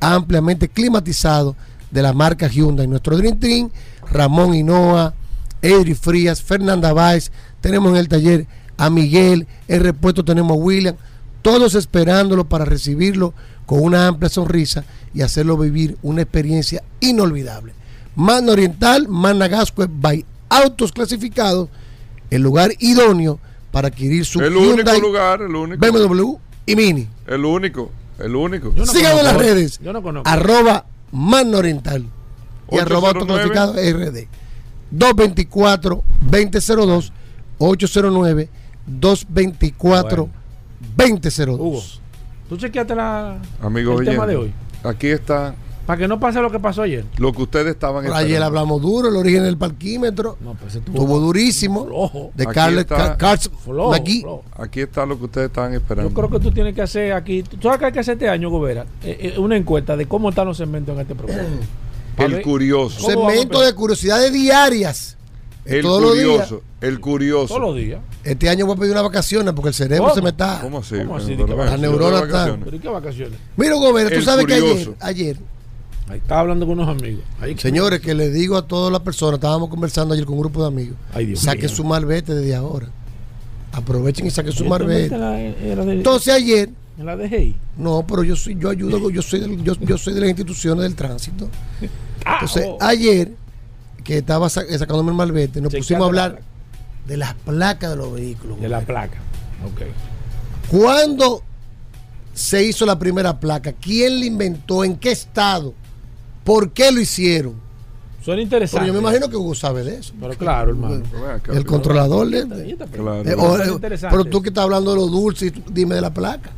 ampliamente climatizado de la marca Hyundai. Nuestro Dream Team, Ramón Hinoa, Edri Frías, Fernanda Báez, tenemos en el taller a Miguel, el repuesto tenemos a William, todos esperándolo para recibirlo con una amplia sonrisa y hacerlo vivir una experiencia inolvidable. Mano Oriental, Managasco, by Autos Clasificados, el lugar idóneo para adquirir su el único lugar, el único. BMW y Mini. El único, el único. No Síganme en las redes. Yo no conozco. Arroba Mano Oriental y arroba Autoclasificados RD. 224-2002-809 224 2002. Hugo, tú chequeaste la, Amigo el tema de hoy. Aquí está. Para que no pase lo que pasó ayer. Lo que ustedes estaban Pero Ayer hablamos duro, el origen del parquímetro. No, pues estuvo durísimo. Flojo. De Carlos aquí. Aquí está lo que ustedes estaban esperando. Yo creo que tú tienes que hacer aquí. ¿Tú sabes que hay que hacer este año, Gobera? Eh, eh, una encuesta de cómo están los segmentos en este programa. El curioso. ¿Cómo vamos a Segmento de curiosidades diarias. El todos los días. curioso. El curioso. Todos los días. Este año voy a pedir unas vacaciones porque el cerebro ¿Cómo? se me está. ¿Cómo así? ¿Cómo así? Pero, ¿De qué pero, Las yo neuronas de están- vacaciones. ¿Pero y qué vacaciones? Mira, Gobera, tú El sabes que ayer, ayer, Ahí estaba hablando con unos amigos. Ahí señores, que le digo a todas las personas, estábamos conversando ayer con un grupo de amigos, Ay, Dios saque mío. su malvete desde ahora. Aprovechen y saquen su malvete. está la- la de- Entonces ayer, en la de no, pero yo soy, yo ayudo, yo soy, del- yo, yo soy de las instituciones del tránsito. Entonces, oh. ayer, que estaba sa- sacándome el malvete, nos Chequeate pusimos a la hablar de las placas de los vehículos. De la placa. Ok. ¿Cuándo se hizo la primera placa? ¿Quién la inventó? ¿En qué estado? ¿Por qué lo hicieron? Suena interesante. Pero yo me imagino que Hugo sabe de eso. Pero claro, hermano. El controlador Claro. eh, eh, pero tú que estás hablando de los dulces, dime de la placa.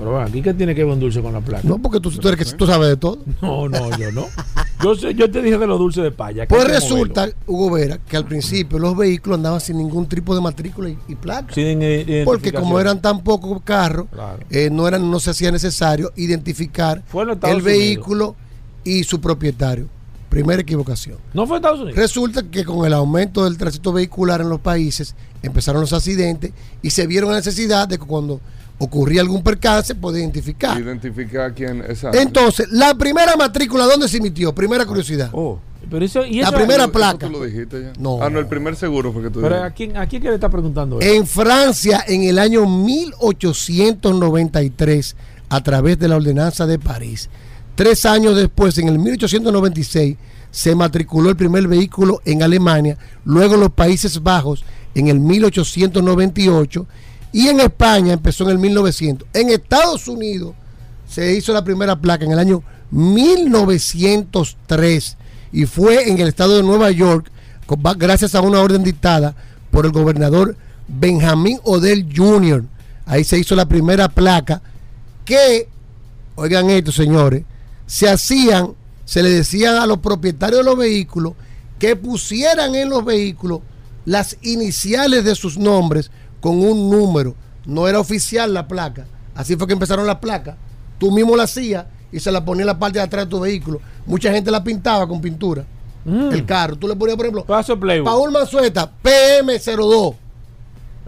Pero bueno, aquí qué tiene que ver un dulce con la placa. No, porque tú, tú eres que tú sabes de todo. No, no, yo no. Yo, sé- yo te dije de los dulces de paya. que Pues que resulta, Hugo Vera, que al principio los vehículos andaban sin ningún tipo de matrícula y, y placa. Sin Porque como eran tan pocos carros, Claro. eh, no, eran, no se hacía necesario identificar el Unidos. vehículo y su propietario. Primera equivocación. ¿No fue Estados Unidos? Resulta que con el aumento del tránsito vehicular en los países empezaron los accidentes y se vieron la necesidad de que cuando ocurría algún percance poder identificar. Identificar quién. Exacto. Entonces, la primera matrícula, ¿dónde se emitió? Primera curiosidad. Oh, pero eso, y La primera Eso placa. tú lo dijiste ya. No. Ah, no, el primer seguro fue que tú Pero dijiste. ¿a quién, ¿a quién que le está preguntando eso? En Francia, en el año 1893, a través de la ordenanza de París. Tres años después, en el 1896, se matriculó el primer vehículo en Alemania, luego en los Países Bajos en el 1898 y en España empezó en el 1900. En Estados Unidos se hizo la primera placa en el año 1903 y fue en el estado de Nueva York gracias a una orden dictada por el gobernador Benjamín Odell Jr. Ahí se hizo la primera placa que, oigan esto señores, se hacían, se le decían a los propietarios de los vehículos que pusieran en los vehículos las iniciales de sus nombres con un número. No era oficial la placa. Así fue que empezaron las placas. Tú mismo la hacías y se la ponía en la parte de atrás de tu vehículo. Mucha gente la pintaba con pintura. El carro. Tú le ponías, por ejemplo, Paul Manzueta, PM02.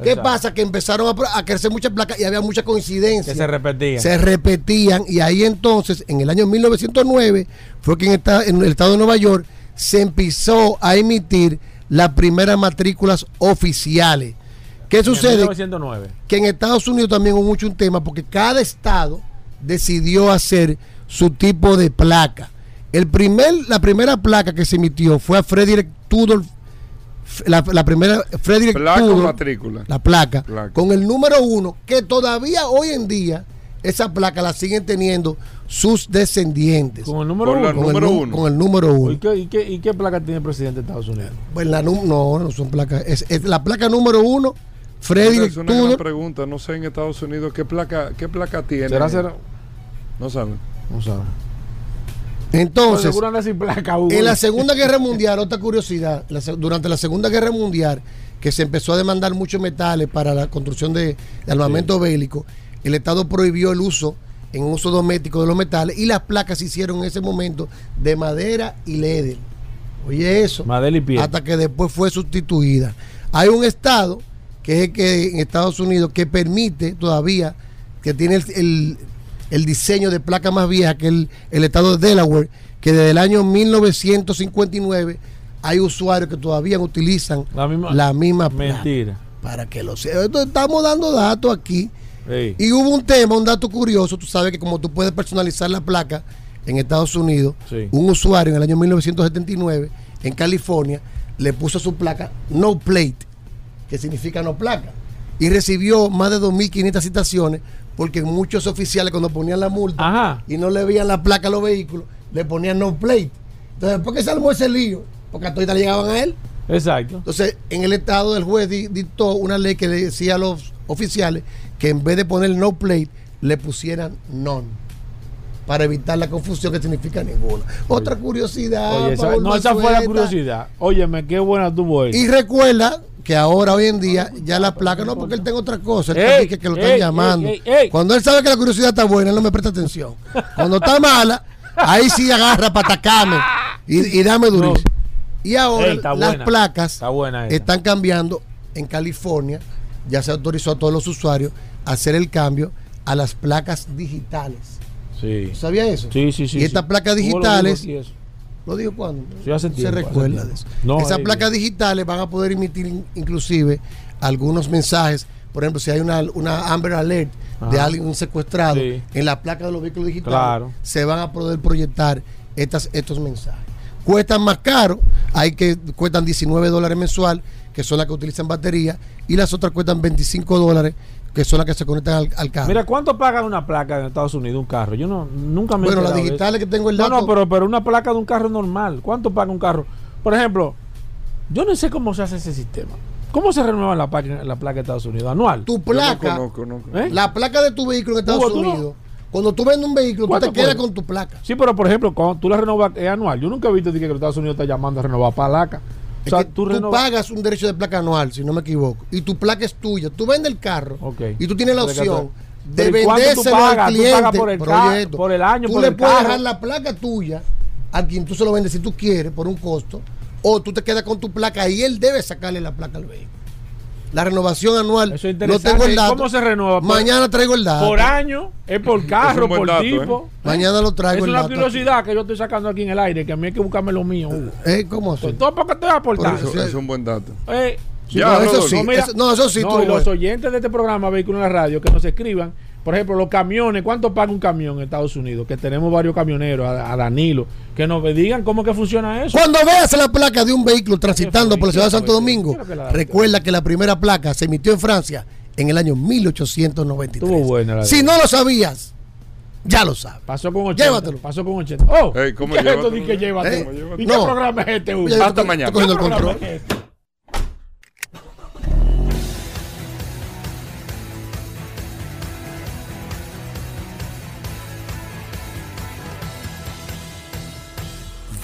¿Qué Exacto. pasa? Que empezaron a, a crecer muchas placas y había muchas coincidencias. Que se repetían. Se repetían y ahí entonces, en el año 1909, fue que en, esta- en el estado de Nueva York se empezó a emitir las primeras matrículas oficiales. ¿Qué En sucede? 1909. que en Estados Unidos también hubo mucho un tema porque cada estado decidió hacer su tipo de placa. El primer, la primera placa que se emitió fue a Frederick Tudor, la, la primera Frederick Placa o Tudor, matrícula. la placa, Placa. con el número uno, que todavía hoy en día esa placa la siguen teniendo sus descendientes. Con el número Con uno. Con el número nu- uno. Con el número uno. ¿Y qué, y, qué, y qué placa tiene el presidente de Estados Unidos? Pues la no, no son placas. Es, es la placa número uno, Es una gran pregunta. No sé en Estados Unidos qué placa, qué placa tiene. ¿Será, será? No saben. No sabe. Entonces, placa. En la Segunda Guerra Mundial, otra curiosidad, la durante la Segunda Guerra Mundial, que se empezó a demandar muchos metales para la construcción de, de armamento bélico, el Estado prohibió el uso en uso doméstico de los metales y las placas se hicieron en ese momento de madera y leder. Oye eso, Madera y piel. hasta que después fue sustituida. Hay un estado que es el que en Estados Unidos que permite todavía, que tiene el, el- el diseño de placa más vieja que el, el estado de Delaware, que desde el año 1959 hay usuarios que todavía utilizan La misma, la misma mentira. Para que lo sepa. Entonces, Estamos dando datos aquí. Y hubo un tema, un dato curioso. Tú sabes que como tú puedes personalizar la placa en Estados Unidos, Sí. un usuario en el año 1979 en California le puso su placa no plate, que significa no placa, y recibió más de 2.500 citaciones porque muchos oficiales cuando ponían la multa y no le veían la placa a los vehículos, le ponían no plate. Entonces, ¿por qué se armó ese lío? Porque a todas llegaban a él. Exacto. Entonces, en el estado del juez di- dictó una ley que le decía a los oficiales que en vez de poner no plate, le pusieran none. Para evitar la confusión que significa ninguna. Otra curiosidad. Oye, esa- no, esa fue la curiosidad. Óyeme, qué buena tuvo eso. Y recuerda que ahora, hoy en día, ya la placa, no porque él tenga otra cosa, él Ey, está que, que lo están ey, llamando. ey. Cuando él sabe que la curiosidad está buena, él no me presta atención. Cuando está mala, ahí sí agarra para atacarme y, y dame durísimo. Y ahora las buena. placas Está buena esa. están cambiando en California. Ya se autorizó a todos los usuarios a hacer el cambio a las placas digitales. Sí. ¿Sabía eso? Sí, sí, sí. Y estas sí. placas ¿Cómo lo digo digitales. ¿Lo digo? Sí, hace se tiempo, recuerda de eso. No, Esas eh, placas digitales van a poder emitir in- inclusive algunos mensajes. Por ejemplo, si hay una, una Amber Alert de alguien secuestrado Sí. en la placa de los vehículos digitales, Claro. se van a poder proyectar estas, estos mensajes. Cuestan más caro, hay que cuestan 19 dólares mensual, que son las que utilizan batería, y las otras cuestan 25 dólares, que son las que se conectan al, al carro. Mira, ¿cuánto paga una placa en Estados Unidos, un carro? Yo no, nunca me he Bueno, las digitales que tengo el No, dato- no, pero, pero una placa de un carro normal. ¿Cuánto paga un carro? Por ejemplo, yo no sé cómo se hace ese sistema. ¿Cómo se renueva la, página- la placa de Estados Unidos? ¿Anual? tu placa, ¿Eh? la placa de tu vehículo en Estados no- Unidos, cuando tú vendes un vehículo, tú ¿Cuánto te quedas con tu placa. Sí, pero por ejemplo, cuando tú la renovas es anual. Yo nunca he visto de que los Estados Unidos está llamando a renovar placa. O sea, que tú pagas un derecho de placa anual, si no me equivoco, y tu placa es tuya. Tú vendes el carro y tú tienes la opción de pero ¿y cuánto tú vendérselo al cliente. por el por el año, Tú por le el puedes carro. dejar la placa tuya a quien tú se lo vendes si tú quieres por un costo, o tú te quedas con tu placa y él debe sacarle la placa al vehículo. La renovación anual, no interesante. tengo el dato. ¿Cómo se renueva? Por- Mañana traigo el dato. Por año, es por carro, buen por dato, tipo. ¿eh? Mañana lo traigo Es el una dato curiosidad que yo estoy sacando aquí en el aire, que a mí hay que buscarme lo mío. Hugo. Eh, ¿Cómo así? Todo porque estoy aportando. Eso es un buen dato. Eh, Sí, no, eso sí, eso- no, eso sí, No, tú y los oyentes de este programa Vehículo en la Radio que nos escriban, por ejemplo, los camiones, ¿cuánto paga un camión en Estados Unidos? Que tenemos varios camioneros, a, a Danilo, que nos digan cómo que funciona eso. Cuando veas la placa de un vehículo transitando por la ciudad de Santo Domingo, recuerda que la primera placa se emitió en Francia en el año 1893. Estuvo buena la Si no lo sabías, ya lo sabes. Pasó con 80. Llévatelo. Pasó con 80. Oh, Ey, ¿cómo ¿qué es esto llévatelo? de que llévatelo? ¿Eh? ¿Y No. qué programa es este, Hugo? Hasta mañana. estoy cogiendo el ¿Qué programa control.